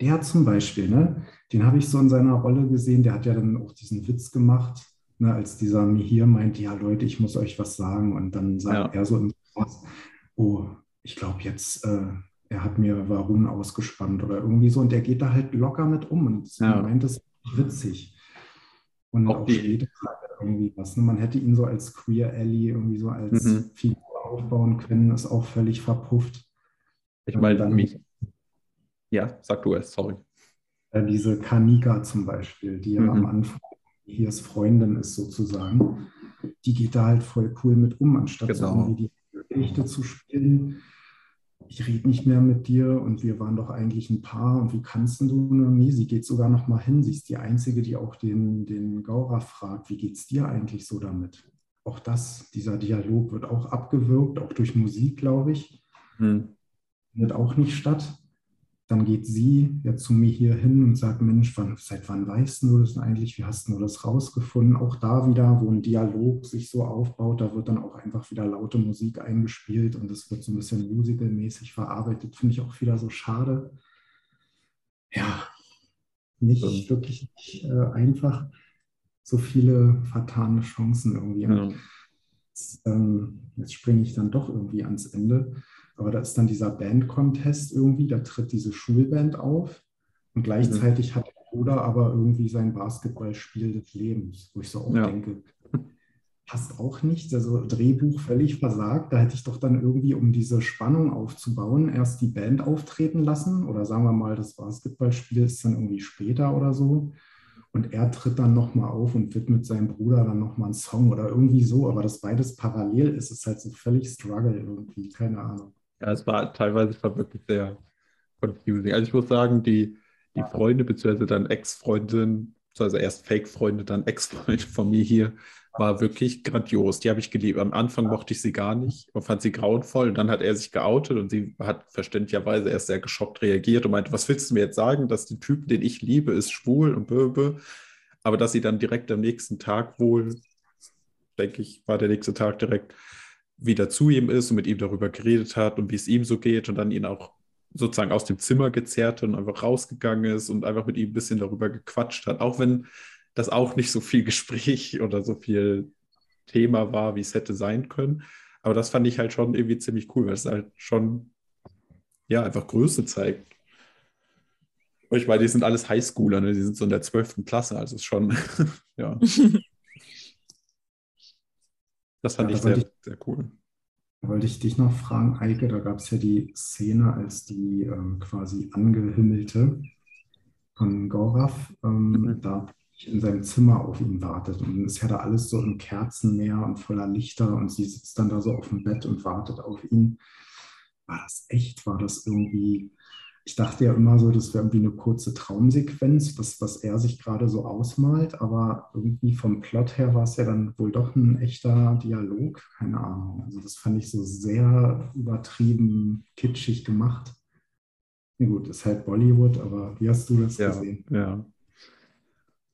Der zum Beispiel, ne? den habe ich so in seiner Rolle gesehen, der hat ja dann auch diesen Witz gemacht ne, als dieser Mihir meint, ja Leute, ich muss euch was sagen. Und dann sagt ja. er so im Voraus, oh, ich glaube jetzt, äh, er hat mir Varun ausgespannt oder irgendwie so. Und der geht da halt locker mit um und ja. meint es witzig. Und auch, auch später irgendwie was. Ne? Man hätte ihn so als Queer Alley irgendwie so als mhm. Figur aufbauen können, ist auch völlig verpufft. Ich meine, mich. Ja, sag du es, sorry. Äh, diese Kanika zum Beispiel, die ja mhm. am Anfang Hiers Freundin ist sozusagen, die geht da halt voll cool mit um, anstatt genau. so irgendwie die Geschichte zu spielen. Ich rede nicht mehr mit dir und wir waren doch eigentlich ein Paar und wie kannst du? Nee, sie geht sogar noch mal hin. Sie ist die Einzige, die auch den, den Gaura fragt, wie geht es dir eigentlich so damit? Auch das, dieser Dialog wird auch abgewürgt, auch durch Musik, glaube ich. Hm. Findet auch nicht statt. Dann geht sie ja zu mir hier hin und sagt, Mensch, wann, seit wann weißt du das eigentlich? Wie hast du das rausgefunden? Auch da wieder, wo ein Dialog sich so aufbaut, da wird dann auch einfach wieder laute Musik eingespielt und es wird so ein bisschen musical-mäßig verarbeitet. Finde ich auch wieder so schade. Ja, nicht ja. wirklich nicht, äh, einfach. So viele vertane Chancen irgendwie. Ja. Jetzt, ähm, jetzt springe ich dann doch irgendwie ans Ende. Aber da ist dann dieser Band-Contest irgendwie, da tritt diese Schulband auf und gleichzeitig mhm. hat der Bruder aber irgendwie sein Basketballspiel des Lebens, wo ich so auch ja. denke, passt auch nicht. Also Drehbuch völlig versagt. Da hätte ich doch dann irgendwie, um diese Spannung aufzubauen, erst die Band auftreten lassen oder sagen wir mal, das Basketballspiel ist dann irgendwie später oder so. Und er tritt dann nochmal auf und widmet seinem Bruder dann nochmal einen Song oder irgendwie so, aber das beides parallel ist, ist halt so völlig Struggle irgendwie, keine Ahnung. Ja, es war teilweise war wirklich sehr confusing. Also ich muss sagen, die, die Freunde, beziehungsweise dann Ex-Freundin, also erst Fake-Freunde, dann Ex-Freund von mir hier, war wirklich grandios. Die habe ich geliebt. Am Anfang mochte ich sie gar nicht und fand sie grauenvoll. Und dann hat er sich geoutet und sie hat verständlicherweise erst sehr geschockt reagiert und meinte, was willst du mir jetzt sagen, dass der Typ, den ich liebe, ist schwul und böbe. Aber dass sie dann direkt am nächsten Tag wohl, denke ich, war der nächste Tag direkt wieder zu ihm ist und mit ihm darüber geredet hat und wie es ihm so geht und dann ihn auch sozusagen aus dem Zimmer gezerrt und einfach rausgegangen ist und einfach mit ihm ein bisschen darüber gequatscht hat. Auch wenn das auch nicht so viel <laughs> Gespräch oder so viel Thema war, wie es hätte sein können. Aber das fand ich halt schon irgendwie ziemlich cool, weil es halt schon, ja, einfach Größe zeigt. Und ich meine, die sind alles Highschooler, ne? die sind so in der 12. Klasse, also ist schon, <laughs> ja. <laughs> Das fand ja, ich sehr, ich, sehr cool. Da wollte ich dich noch fragen, Eike, da gab es ja die Szene, als die ähm, quasi angehimmelte von Gorav ähm, mhm. da in seinem Zimmer auf ihn wartet. Und es ist ja da alles so im Kerzenmeer und voller Lichter und sie sitzt dann da so auf dem Bett und wartet auf ihn. War das echt? War das irgendwie ich dachte ja immer so, das wäre irgendwie eine kurze Traumsequenz, das, was er sich gerade so ausmalt, aber irgendwie vom Plot her war es ja dann wohl doch ein echter Dialog, keine Ahnung. Also das fand ich so sehr übertrieben kitschig gemacht. Na ja, gut, ist halt Bollywood, aber wie hast du das ja, gesehen? Ja.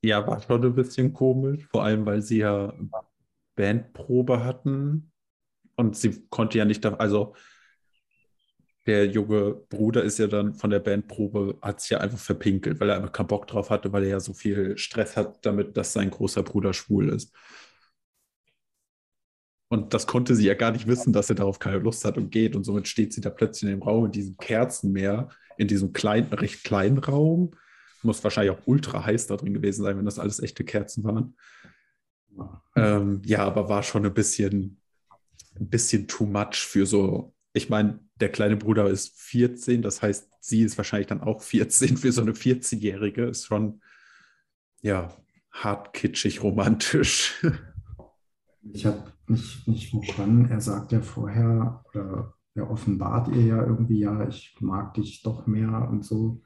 ja, war schon ein bisschen komisch, vor allem weil sie ja Bandprobe hatten und sie konnte ja nicht, also der junge Bruder ist ja dann von der Bandprobe, hat sich ja einfach verpinkelt, weil er einfach keinen Bock drauf hatte, weil er ja so viel Stress hat damit, dass sein großer Bruder schwul ist. Und das konnte sie ja gar nicht wissen, dass er darauf keine Lust hat und geht. Und somit steht sie da plötzlich in dem Raum, in diesem Kerzenmeer, in diesem kleinen, recht kleinen Raum. Muss wahrscheinlich auch ultra heiß da drin gewesen sein, wenn das alles echte Kerzen waren. Ähm, ja, aber war schon ein bisschen, ein bisschen too much für so ich meine, der kleine Bruder ist 14, das heißt, sie ist wahrscheinlich dann auch 14 für so eine 14-Jährige. Ist schon, ja, hart kitschig romantisch. Ich habe nicht, nicht verstanden. Er sagt ja vorher, oder er offenbart ihr ja irgendwie, ja, ich mag dich doch mehr und so.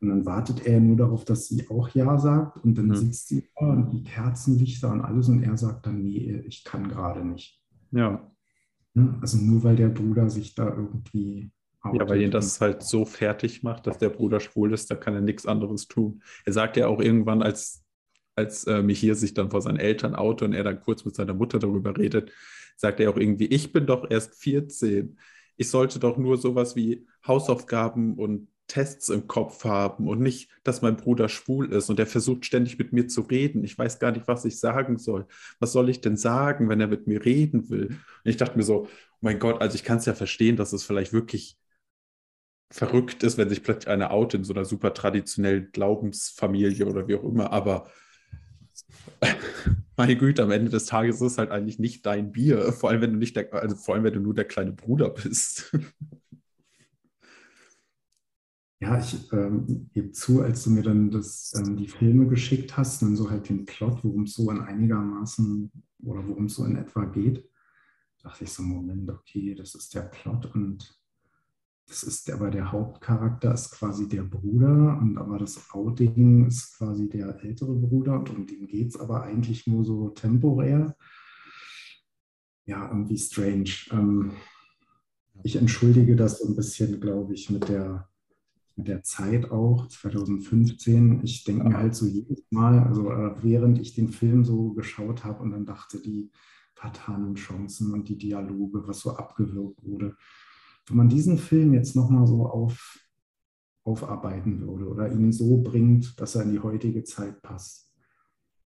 Und dann wartet er nur darauf, dass sie auch Ja sagt. Und dann mhm. sitzt sie da und die Kerzenlichter und alles. Und er sagt dann, nee, ich kann gerade nicht. Ja. Ne? Also nur weil der Bruder sich da irgendwie. Ja, weil ihn das halt so fertig macht, dass der Bruder schwul ist, da kann er nichts anderes tun. Er sagt ja auch irgendwann, als, als äh, Michir sich dann vor seinen Eltern auto und er dann kurz mit seiner Mutter darüber redet, sagt er auch irgendwie, ich bin doch erst 14. Ich sollte doch nur sowas wie Hausaufgaben und Tests im Kopf haben und nicht, dass mein Bruder schwul ist und er versucht ständig mit mir zu reden. Ich weiß gar nicht, was ich sagen soll. Was soll ich denn sagen, wenn er mit mir reden will? Und ich dachte mir so, oh mein Gott, also ich kann es ja verstehen, dass es vielleicht wirklich verrückt ist, wenn sich plötzlich eine out in so einer super traditionellen Glaubensfamilie oder wie auch immer, aber <laughs> meine Güte, am Ende des Tages ist es halt eigentlich nicht dein Bier, vor allem wenn du nicht der, also vor allem wenn du nur der kleine Bruder bist. <laughs> Ja, ich ähm, gebe zu, als du mir dann das, ähm, die Filme geschickt hast, dann so halt den Plot, worum es so in einigermaßen oder worum es so in etwa geht, dachte ich so, Moment, okay, das ist der Plot und das ist aber der Hauptcharakter ist quasi der Bruder und aber das Outing ist quasi der ältere Bruder und um den geht es aber eigentlich nur so temporär. Ja, irgendwie strange. Ähm, ich entschuldige das so ein bisschen, glaube ich, mit der mit der Zeit auch, 2015. Ich denke mir halt so jedes Mal, also äh, während ich den Film so geschaut habe und dann dachte, die fatalen Chancen und die Dialoge, was so abgewirkt wurde. Wenn man diesen Film jetzt nochmal so auf, aufarbeiten würde oder ihn so bringt, dass er in die heutige Zeit passt,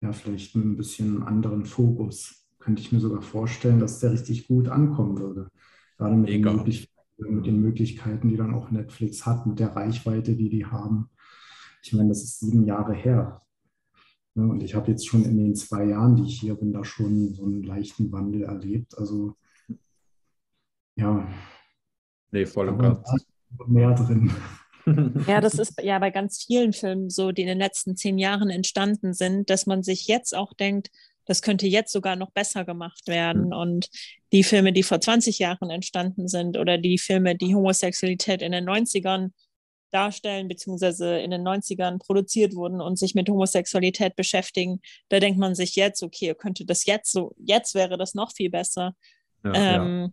ja, vielleicht mit ein bisschen anderen Fokus, könnte ich mir sogar vorstellen, dass der richtig gut ankommen würde. Gerade mit Mega. den Möglichkeiten mit den Möglichkeiten, die dann auch Netflix hat, mit der Reichweite, die die haben. Ich meine, das ist sieben Jahre her. Ne, und ich habe jetzt schon in den zwei Jahren, die ich hier bin, da schon so einen leichten Wandel erlebt. Also ja. Nee, voll und ganz. Mehr drin. <laughs> Ja, das ist ja bei ganz vielen Filmen so, die in den letzten zehn Jahren entstanden sind, dass man sich jetzt auch denkt, das könnte jetzt sogar noch besser gemacht werden. Mhm. Und die Filme, die vor 20 Jahren entstanden sind oder die Filme, die Homosexualität in den 90ern darstellen, beziehungsweise in den 90ern produziert wurden und sich mit Homosexualität beschäftigen, da denkt man sich jetzt, okay, könnte das jetzt so, jetzt wäre das noch viel besser. Ja, ähm, ja.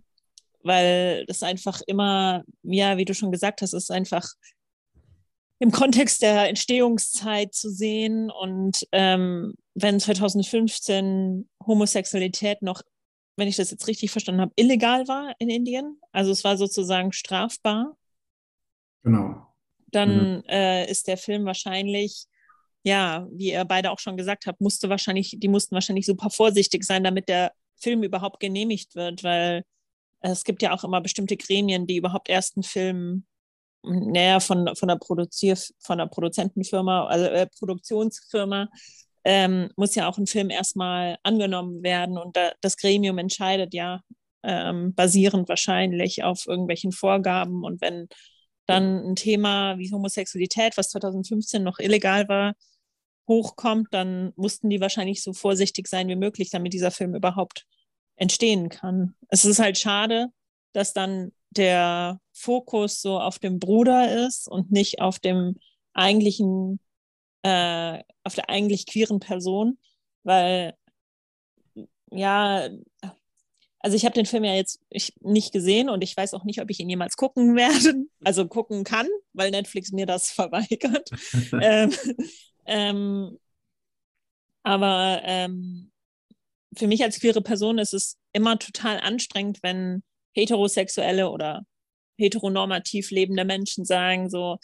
Weil das einfach immer, ja, wie du schon gesagt hast, ist einfach im Kontext der Entstehungszeit zu sehen. Und ähm, wenn 2015 Homosexualität noch, wenn ich das jetzt richtig verstanden habe, illegal war in Indien, also es war sozusagen strafbar. Genau. Dann mhm. äh, ist der Film wahrscheinlich, ja, wie ihr beide auch schon gesagt habt, musste wahrscheinlich, die mussten wahrscheinlich super vorsichtig sein, damit der Film überhaupt genehmigt wird, weil es gibt ja auch immer bestimmte Gremien, die überhaupt erst einen Film naja, von, von der Produzier, von der Produzentenfirma, also äh, Produktionsfirma, ähm, muss ja auch ein Film erstmal angenommen werden und da, das Gremium entscheidet ja ähm, basierend wahrscheinlich auf irgendwelchen Vorgaben und wenn dann ein Thema wie Homosexualität, was 2015 noch illegal war, hochkommt, dann mussten die wahrscheinlich so vorsichtig sein wie möglich, damit dieser Film überhaupt entstehen kann. Es ist halt schade, dass dann der Fokus so auf dem Bruder ist und nicht auf dem eigentlichen, äh, auf der eigentlich queeren Person, weil ja, also ich habe den Film ja jetzt nicht gesehen und ich weiß auch nicht, ob ich ihn jemals gucken <laughs> werde, also gucken kann, weil Netflix mir das <laughs> verweigert. <laughs> ähm, ähm, aber ähm, für mich als queere Person ist es immer total anstrengend, wenn heterosexuelle oder heteronormativ lebende Menschen sagen so,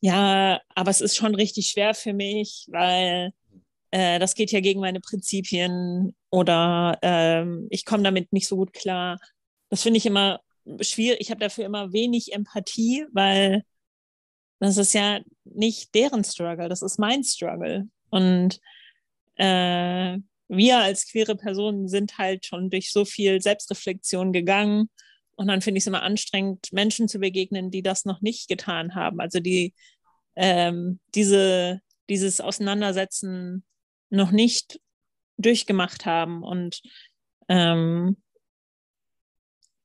ja, aber es ist schon richtig schwer für mich, weil äh, das geht ja gegen meine Prinzipien oder ähm, ich komme damit nicht so gut klar. Das finde ich immer schwierig. Ich habe dafür immer wenig Empathie, weil das ist ja nicht deren Struggle, das ist mein Struggle. Und äh, wir als queere Personen sind halt schon durch so viel Selbstreflexion gegangen. Und dann finde ich es immer anstrengend, Menschen zu begegnen, die das noch nicht getan haben. Also die ähm, diese, dieses Auseinandersetzen noch nicht durchgemacht haben. Und ähm,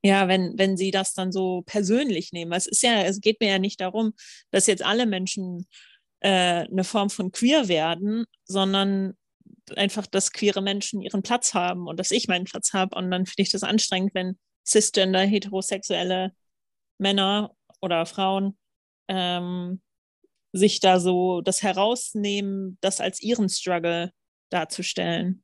ja, wenn, wenn sie das dann so persönlich nehmen. Es ist ja, es geht mir ja nicht darum, dass jetzt alle Menschen äh, eine Form von queer werden, sondern einfach, dass queere Menschen ihren Platz haben und dass ich meinen Platz habe. Und dann finde ich das anstrengend, wenn cisgender, heterosexuelle Männer oder Frauen ähm, sich da so das herausnehmen, das als ihren Struggle darzustellen.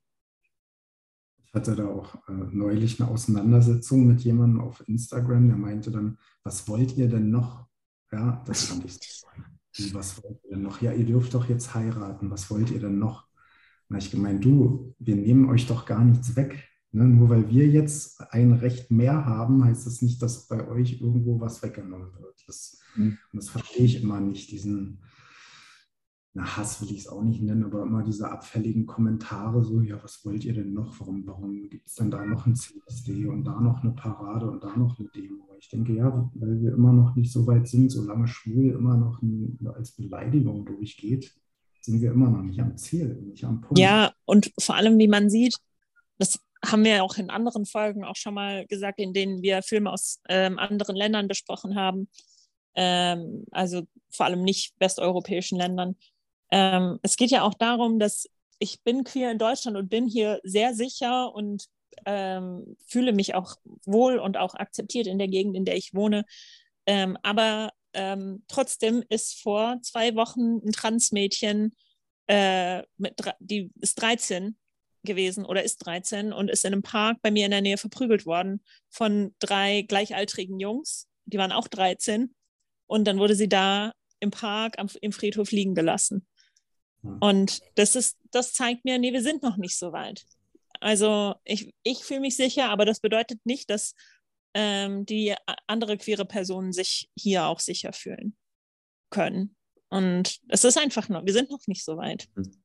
Ich hatte da auch äh, neulich eine Auseinandersetzung mit jemandem auf Instagram, der meinte dann, was wollt ihr denn noch? Ja, das fand ich so. Was wollt ihr denn noch? Ja, ihr dürft doch jetzt heiraten. Was wollt ihr denn noch? Und ich gemeint, du, wir nehmen euch doch gar nichts weg. Ne? Nur weil wir jetzt ein Recht mehr haben, heißt das nicht, dass bei euch irgendwo was weggenommen wird. Das, mhm. das verstehe ich immer nicht, diesen, na, Hass will ich es auch nicht nennen, aber immer diese abfälligen Kommentare, so, ja, was wollt ihr denn noch? Warum, warum gibt es denn da noch ein CSD und da noch eine Parade und da noch eine Demo? Ich denke, ja, weil wir immer noch nicht so weit sind, solange schwul immer noch ein, als Beleidigung durchgeht, sind wir immer noch nicht am Ziel, nicht am Punkt. Ja, und vor allem, wie man sieht, das haben wir auch in anderen Folgen auch schon mal gesagt, in denen wir Filme aus ähm, anderen Ländern besprochen haben, ähm, also vor allem nicht westeuropäischen Ländern. Ähm, es geht ja auch darum, dass ich bin queer in Deutschland und bin hier sehr sicher und ähm, fühle mich auch wohl und auch akzeptiert in der Gegend, in der ich wohne. Ähm, aber ähm, trotzdem ist vor zwei Wochen ein Transmädchen, äh, mit, die ist 13 gewesen oder ist 13 und ist in einem Park bei mir in der Nähe verprügelt worden von drei gleichaltrigen Jungs. Die waren auch 13. Und dann wurde sie da im Park am, im Friedhof liegen gelassen. Und das ist, das zeigt mir, nee, wir sind noch nicht so weit. Also ich, ich fühle mich sicher, aber das bedeutet nicht, dass ähm, die andere queere Personen sich hier auch sicher fühlen können. Und es ist einfach noch, wir sind noch nicht so weit. Hm.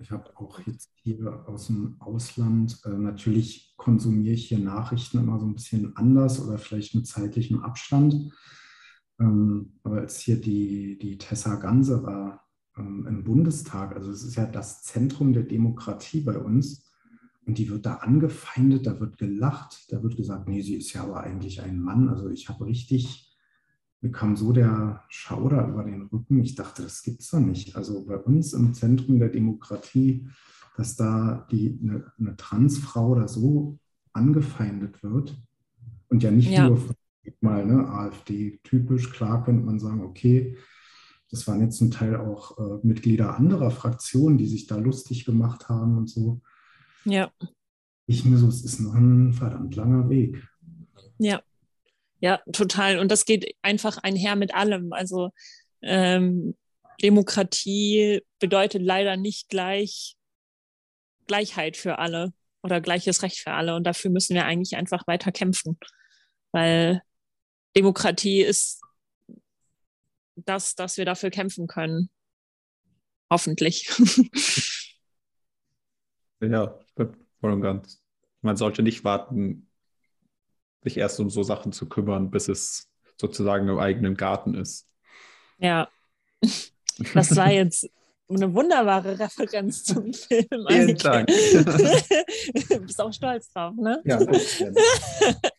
Ich habe auch jetzt hier aus dem Ausland, äh, natürlich konsumiere ich hier Nachrichten immer so ein bisschen anders oder vielleicht mit zeitlichem Abstand. Ähm, aber als hier die, die Tessa Ganse war ähm, im Bundestag, also es ist ja das Zentrum der Demokratie bei uns, und die wird da angefeindet, da wird gelacht, da wird gesagt, nee, sie ist ja aber eigentlich ein Mann. Also ich habe richtig, mir kam so der Schauder über den Rücken. Ich dachte, das gibt es doch nicht. Also bei uns im Zentrum der Demokratie, dass da die, eine, eine Transfrau da so angefeindet wird und ja nicht ja. nur mal ne, AfD typisch, klar könnte man sagen, okay, das waren jetzt zum Teil auch äh, Mitglieder anderer Fraktionen, die sich da lustig gemacht haben und so. Ja. Ich mir so, es ist noch ein verdammt langer Weg. Ja. Ja, total. Und das geht einfach einher mit allem. Also ähm, Demokratie bedeutet leider nicht gleich Gleichheit für alle oder gleiches Recht für alle. Und dafür müssen wir eigentlich einfach weiter kämpfen. Weil Demokratie ist das, dass wir dafür kämpfen können. Hoffentlich. <laughs> ja, voll und ganz. Man sollte nicht warten, sich erst um so Sachen zu kümmern, bis es sozusagen im eigenen Garten ist. Ja, <laughs> das war jetzt eine wunderbare Referenz zum Film. Vielen Dank. du <laughs> bist auch stolz drauf, ne? Ja, <laughs>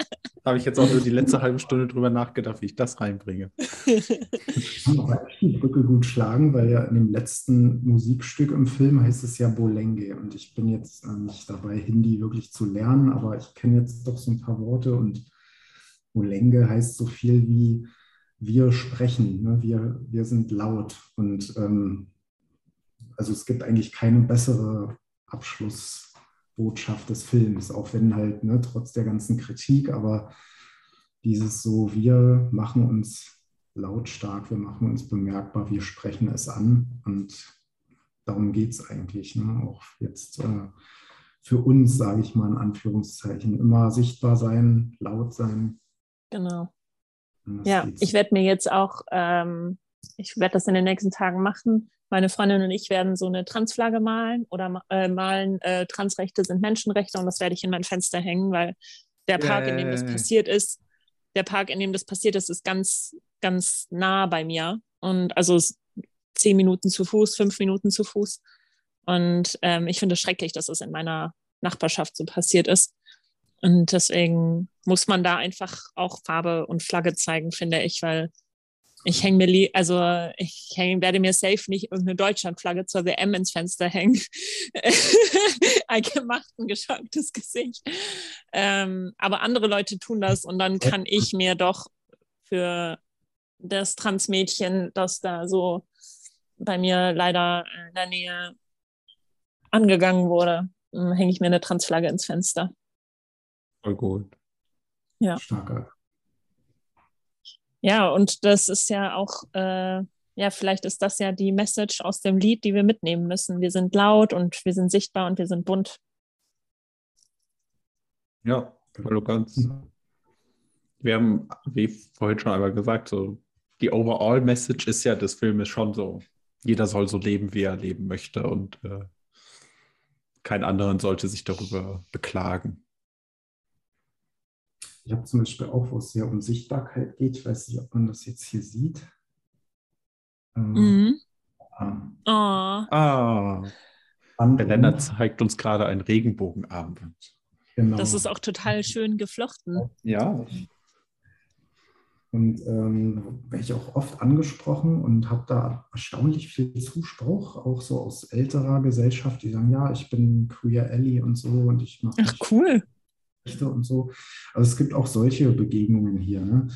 habe ich jetzt auch nur die letzte halbe Stunde drüber nachgedacht, wie ich das reinbringe. <laughs> Ich kann auch die Brücke gut schlagen, weil ja in dem letzten Musikstück im Film heißt es ja Bolenge. Und ich bin jetzt äh, nicht dabei, Hindi wirklich zu lernen, aber ich kenne jetzt doch so ein paar Worte und Bolenge heißt so viel wie wir sprechen, ne? wir, wir sind laut. Und ähm, also es gibt eigentlich keine bessere Abschluss. Botschaft des Films, auch wenn halt ne, trotz der ganzen Kritik, aber dieses so, wir machen uns lautstark, wir machen uns bemerkbar, wir sprechen es an und darum geht es eigentlich. Ne? Auch jetzt äh, für uns, sage ich mal in Anführungszeichen, immer sichtbar sein, laut sein. Genau. Ja, ich werde mir jetzt auch, ähm, ich werde das in den nächsten Tagen machen, meine Freundin und ich werden so eine Transflagge malen oder äh, malen, äh, Transrechte sind Menschenrechte und das werde ich in mein Fenster hängen, weil der Park, yeah. in dem das passiert ist, der Park, in dem das passiert ist, ist ganz, ganz nah bei mir. Und also zehn Minuten zu Fuß, fünf Minuten zu Fuß. Und ähm, ich finde es schrecklich, dass es in meiner Nachbarschaft so passiert ist. Und deswegen muss man da einfach auch Farbe und Flagge zeigen, finde ich, weil ich hänge mir, also ich häng, werde mir safe nicht irgendeine Deutschlandflagge zur WM ins Fenster hängen. <laughs> Ein gemacht, ein geschocktes Gesicht. Ähm, aber andere Leute tun das und dann kann ich mir doch für das Transmädchen, das da so bei mir leider in der Nähe angegangen wurde, hm, hänge ich mir eine Transflagge ins Fenster. Voll gut. Ja. Starker. Ja, und das ist ja auch, äh, ja, vielleicht ist das ja die Message aus dem Lied, die wir mitnehmen müssen. Wir sind laut und wir sind sichtbar und wir sind bunt. Ja, voll ganz. Wir haben, wie vorhin schon einmal gesagt, so die Overall Message ist ja des Filmes schon so, jeder soll so leben, wie er leben möchte und äh, kein anderen sollte sich darüber beklagen. Ich habe zum Beispiel auch, wo es sehr um Sichtbarkeit geht, ich weiß nicht, ob man das jetzt hier sieht. Ähm, mhm. Ähm, oh. Ah. Der Lennart zeigt uns gerade ein Regenbogenarmband. Genau. Das ist auch total schön geflochten. Ja. Und ähm, werde ich auch oft angesprochen und habe da erstaunlich viel Zuspruch, auch so aus älterer Gesellschaft, die sagen, ja, ich bin Queer Ellie und so und ich mache. Ach, cool. Rechte und so. Also es gibt auch solche Begegnungen hier. Ne?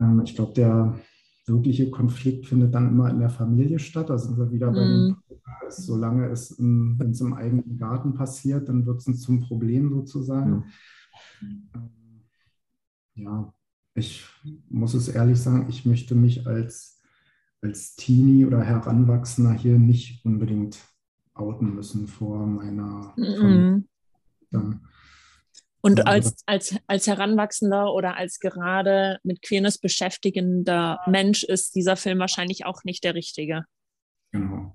Ähm, ich glaube, der wirkliche Konflikt findet dann immer in der Familie statt. Da sind wir wieder bei mm. dem, solange es, wenn es im eigenen Garten passiert, dann wird es zum Problem sozusagen. Ja. ja, ich muss es ehrlich sagen, ich möchte mich als, als Teenie oder Heranwachsender hier nicht unbedingt outen müssen vor meiner mm. Familie. Dann, und als, als, als Heranwachsender oder als gerade mit Queerness beschäftigender Mensch ist dieser Film wahrscheinlich auch nicht der richtige. Genau.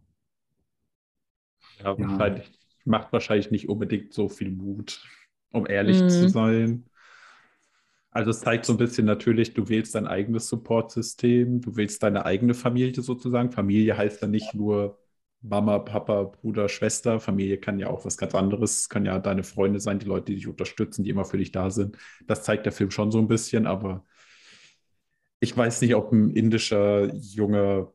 Ja, ja. macht wahrscheinlich nicht unbedingt so viel Mut, um ehrlich mhm. zu sein. Also es zeigt so ein bisschen natürlich, du wählst dein eigenes Supportsystem, du wählst deine eigene Familie sozusagen. Familie heißt dann nicht nur Mama, Papa, Bruder, Schwester. Familie kann ja auch was ganz anderes, kann ja deine Freunde sein, die Leute, die dich unterstützen, die immer für dich da sind. Das zeigt der Film schon so ein bisschen, aber ich weiß nicht, ob ein indischer junger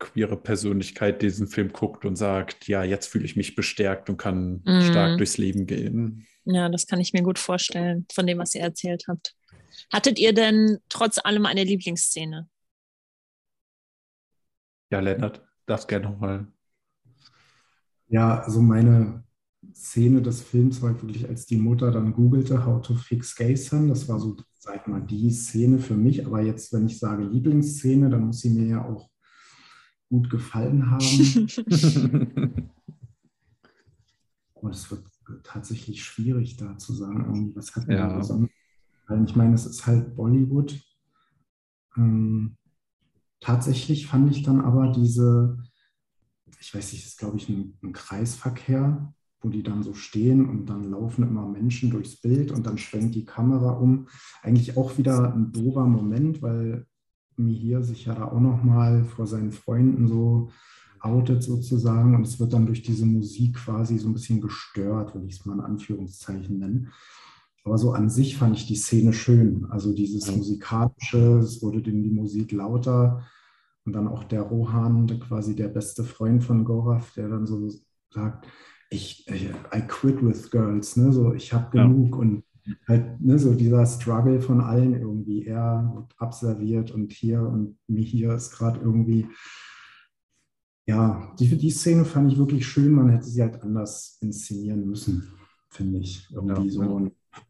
queere Persönlichkeit diesen Film guckt und sagt, ja, jetzt fühle ich mich bestärkt und kann mm. stark durchs Leben gehen. Ja, das kann ich mir gut vorstellen, von dem, was ihr erzählt habt. Hattet ihr denn trotz allem eine Lieblingsszene? Ja, Lennart, darfst gerne nochmal. Ja, also meine Szene des Films war wirklich, als die Mutter dann googelte, How to fix Gay Son. Das war so, sag mal, die Szene für mich. Aber jetzt, wenn ich sage Lieblingsszene, dann muss sie mir ja auch gut gefallen haben. <laughs> Aber es wird tatsächlich schwierig, da zu sagen, was hat mir ja. besonders gefallen. Ich meine, es ist halt Bollywood. Ähm, tatsächlich fand ich dann aber diese, ich weiß nicht, das ist glaube ich ein, ein Kreisverkehr, wo die dann so stehen und dann laufen immer Menschen durchs Bild und dann schwenkt die Kamera um. Eigentlich auch wieder ein dober Moment, weil Mihir sich ja da auch nochmal vor seinen Freunden so outet sozusagen und es wird dann durch diese Musik quasi so ein bisschen gestört, wenn ich es mal in Anführungszeichen nenne. Aber so an sich fand ich die Szene schön. Also dieses musikalische, es wurde denn die Musik lauter und dann auch der Rohan, der quasi der beste Freund von Gorav, der dann so sagt, ich, I quit with girls, ne? so ich habe genug ja. und halt ne, so dieser Struggle von allen irgendwie. Er wird abserviert und hier und mir hier ist gerade irgendwie. Ja, die, die Szene fand ich wirklich schön. Man hätte sie halt anders inszenieren müssen, finde ich. Irgendwie ja, so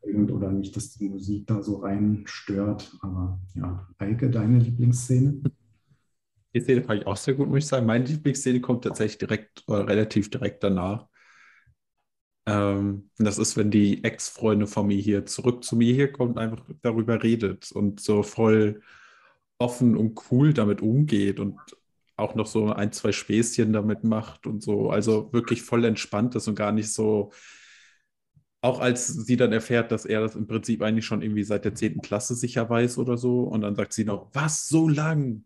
ja. oder nicht, dass die Musik da so rein stört. Aber ja, Eike, deine Lieblingsszene? Die Szene fand ich auch sehr gut, muss ich sagen. Meine Lieblingsszene kommt tatsächlich direkt oder relativ direkt danach. Ähm, das ist, wenn die Ex-Freundin von mir hier zurück zu mir hier kommt einfach darüber redet und so voll offen und cool damit umgeht und auch noch so ein, zwei Späßchen damit macht und so. Also wirklich voll entspannt ist und gar nicht so. Auch als sie dann erfährt, dass er das im Prinzip eigentlich schon irgendwie seit der 10. Klasse sicher weiß oder so. Und dann sagt sie noch, was, so lang?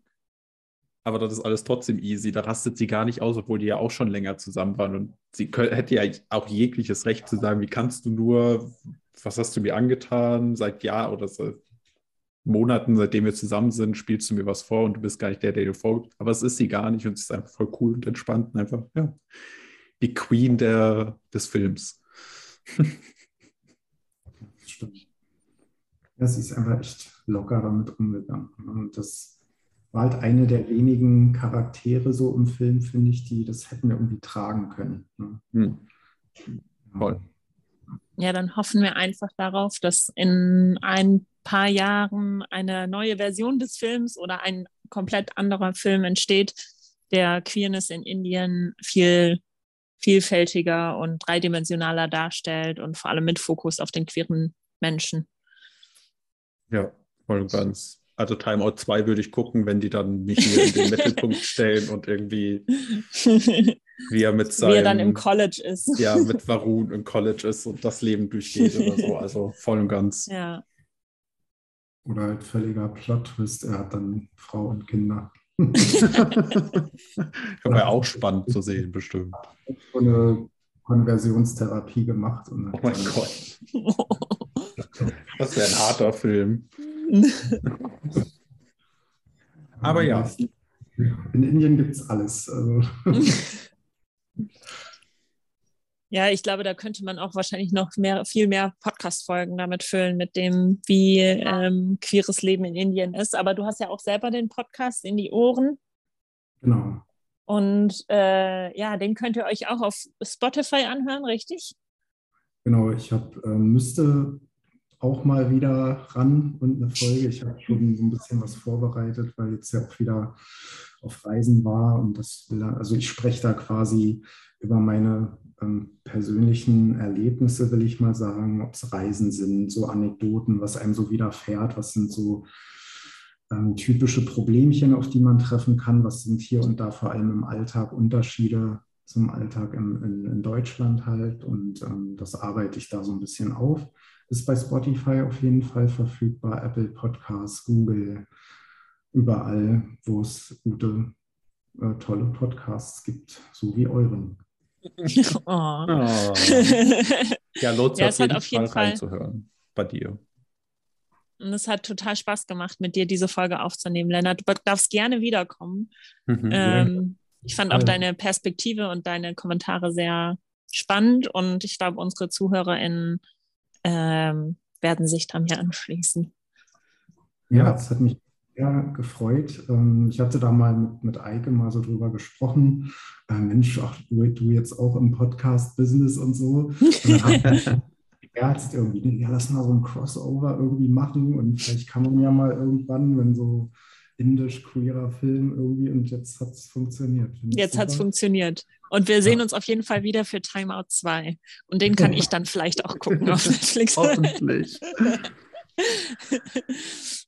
Aber das ist alles trotzdem easy. Da rastet sie gar nicht aus, obwohl die ja auch schon länger zusammen waren. Und sie hätte ja auch jegliches Recht zu sagen, wie kannst du nur, was hast du mir angetan, seit Jahr oder seit Monaten, seitdem wir zusammen sind, spielst du mir was vor und du bist gar nicht der, der dir folgt. Aber es ist sie gar nicht und sie ist einfach voll cool und entspannt und einfach, ja, die Queen der, des Films. <laughs> Stimmt. Ja, sie ist einfach echt locker damit umgegangen. Und das war halt eine der wenigen Charaktere so im Film, finde ich, die das hätten wir irgendwie tragen können. Ne? Hm. Voll. Ja, dann hoffen wir einfach darauf, dass in ein paar Jahren eine neue Version des Films oder ein komplett anderer Film entsteht, der Queerness in Indien viel vielfältiger und dreidimensionaler darstellt und vor allem mit Fokus auf den queeren Menschen. Ja, voll und ganz. Also Timeout 2 würde ich gucken, wenn die dann mich hier in den <laughs> Mittelpunkt stellen und irgendwie <laughs> wie er mit seinem... Wie er dann im College ist. ja, mit Varun im College ist und das Leben durchgeht oder so. <laughs> Also voll und ganz. Ja. Oder halt völliger Plot-Twist, er hat dann Frau und Kinder. Wäre auch spannend zu sehen, bestimmt. So eine Konversionstherapie gemacht. oh mein Gott. Das wäre ein harter Film. Aber ja. In Indien gibt es alles. Also. <laughs> Ja, ich glaube, da könnte man auch wahrscheinlich noch mehr, viel mehr Podcast-Folgen damit füllen, mit dem, wie ähm, queeres Leben in Indien ist. Aber du hast ja auch selber den Podcast in die Ohren. Genau. Und äh, ja, den könnt ihr euch auch auf Spotify anhören, richtig? Genau, ich habe äh, müsste auch mal wieder ran und eine Folge. Ich habe schon so ein bisschen was vorbereitet, weil jetzt ja auch wieder auf Reisen war und das also ich spreche da quasi über meine ähm, persönlichen Erlebnisse, will ich mal sagen, ob es Reisen sind, so Anekdoten, was einem so widerfährt, was sind so ähm, typische Problemchen, auf die man treffen kann, was sind hier und da vor allem im Alltag Unterschiede zum Alltag in, in, in Deutschland halt und ähm, das arbeite ich da so ein bisschen auf. Ist bei Spotify auf jeden Fall verfügbar, Apple Podcasts, Google, überall, wo es gute, äh, tolle Podcasts gibt, so wie euren. <laughs> oh. Oh. Ja, lohnt Ja, sich es hat auf jeden, auf jeden Fall Fall- reinzuhören bei dir. Und es hat total Spaß gemacht, mit dir diese Folge aufzunehmen, Lennart. Du darfst gerne wiederkommen. Mhm. Ähm, ich fand auch deine Perspektive und deine Kommentare sehr spannend und ich glaube, unsere ZuhörerInnen ähm, werden sich da mir anschließen. Ja, es hat mich sehr gefreut. Ähm, Ich hatte da mal mit, mit Eike mal so drüber gesprochen. Äh, Mensch, ach, du, du jetzt auch im Podcast-Business und so. Und dann hat <laughs> jetzt irgendwie, ja, lass mal so ein Crossover irgendwie machen und vielleicht kann man ja mal irgendwann, wenn so indisch-queerer Film irgendwie und jetzt hat es funktioniert. Jetzt hat es funktioniert. Und wir sehen uns auf jeden Fall wieder für Timeout 2. Und den kann ich dann vielleicht auch gucken auf <laughs> Netflix. Hoffentlich. <laughs>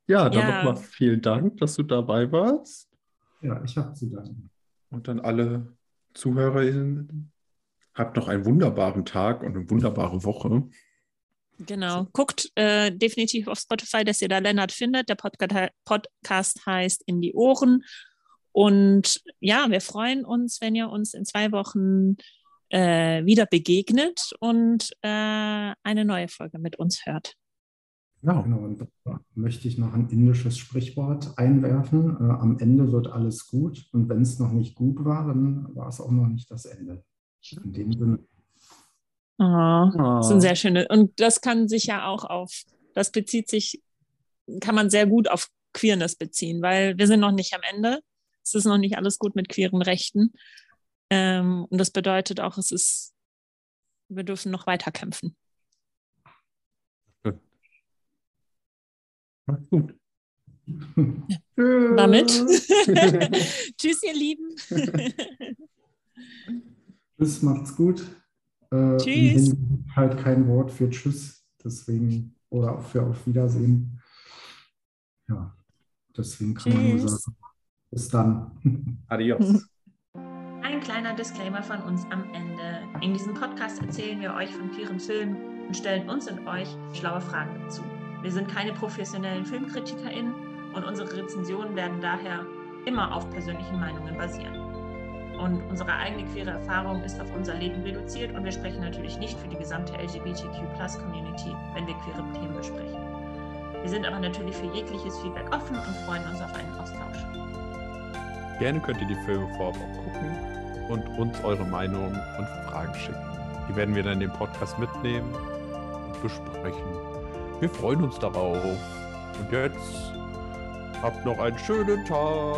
Ja, dann Ja. nochmal vielen Dank, dass du dabei warst. Ja, ich habe zu danken. Und dann alle ZuhörerInnen, habt noch einen wunderbaren Tag und eine wunderbare Woche. Genau. Guckt äh, definitiv auf Spotify, dass ihr da Lennart findet. Der Podca Podcast heißt In die Ohren. Und ja, wir freuen uns, wenn ihr uns in zwei Wochen äh, wieder begegnet und äh, eine neue Folge mit uns hört. Genau. Genau, und da möchte ich noch ein indisches Sprichwort einwerfen. Äh, am Ende wird alles gut und wenn es noch nicht gut war, dann war es auch noch nicht das Ende. In dem Sinne. Oh, das sind Ah. sehr schöne. Und das kann sich ja auch auf, das bezieht sich, kann man sehr gut auf Queerness beziehen, weil wir sind noch nicht am Ende. Es ist noch nicht alles gut mit queeren Rechten. Ähm, und das bedeutet auch, es ist, wir dürfen noch weiter kämpfen. Macht's gut. Damit. <laughs> Tschüss, ihr Lieben. Tschüss, macht's gut. Äh, Tschüss. halt kein Wort für Tschüss, deswegen, oder auch für Auf Wiedersehen. Ja, deswegen kann man nur Tschüss. sagen, bis dann. <laughs> Adios. <laughs> Ein kleiner Disclaimer von uns am Ende. In diesem Podcast erzählen wir euch von queeren Filmen und stellen uns und euch schlaue Fragen dazu. Wir sind keine professionellen FilmkritikerInnen und unsere Rezensionen werden daher immer auf persönlichen Meinungen basieren. Und unsere eigene queere Erfahrung ist auf unser Leben reduziert und wir sprechen natürlich nicht für die gesamte LGBTQ-Plus-Community, wenn wir queere Themen besprechen. Wir sind aber natürlich für jegliches Feedback offen und freuen uns auf einen Austausch. Gerne könnt ihr die Filme vorab auch gucken und uns eure Meinung und Fragen schicken. Die werden wir dann in den Podcast mitnehmen und besprechen. Wir freuen uns darauf. Und jetzt habt noch einen schönen Tag.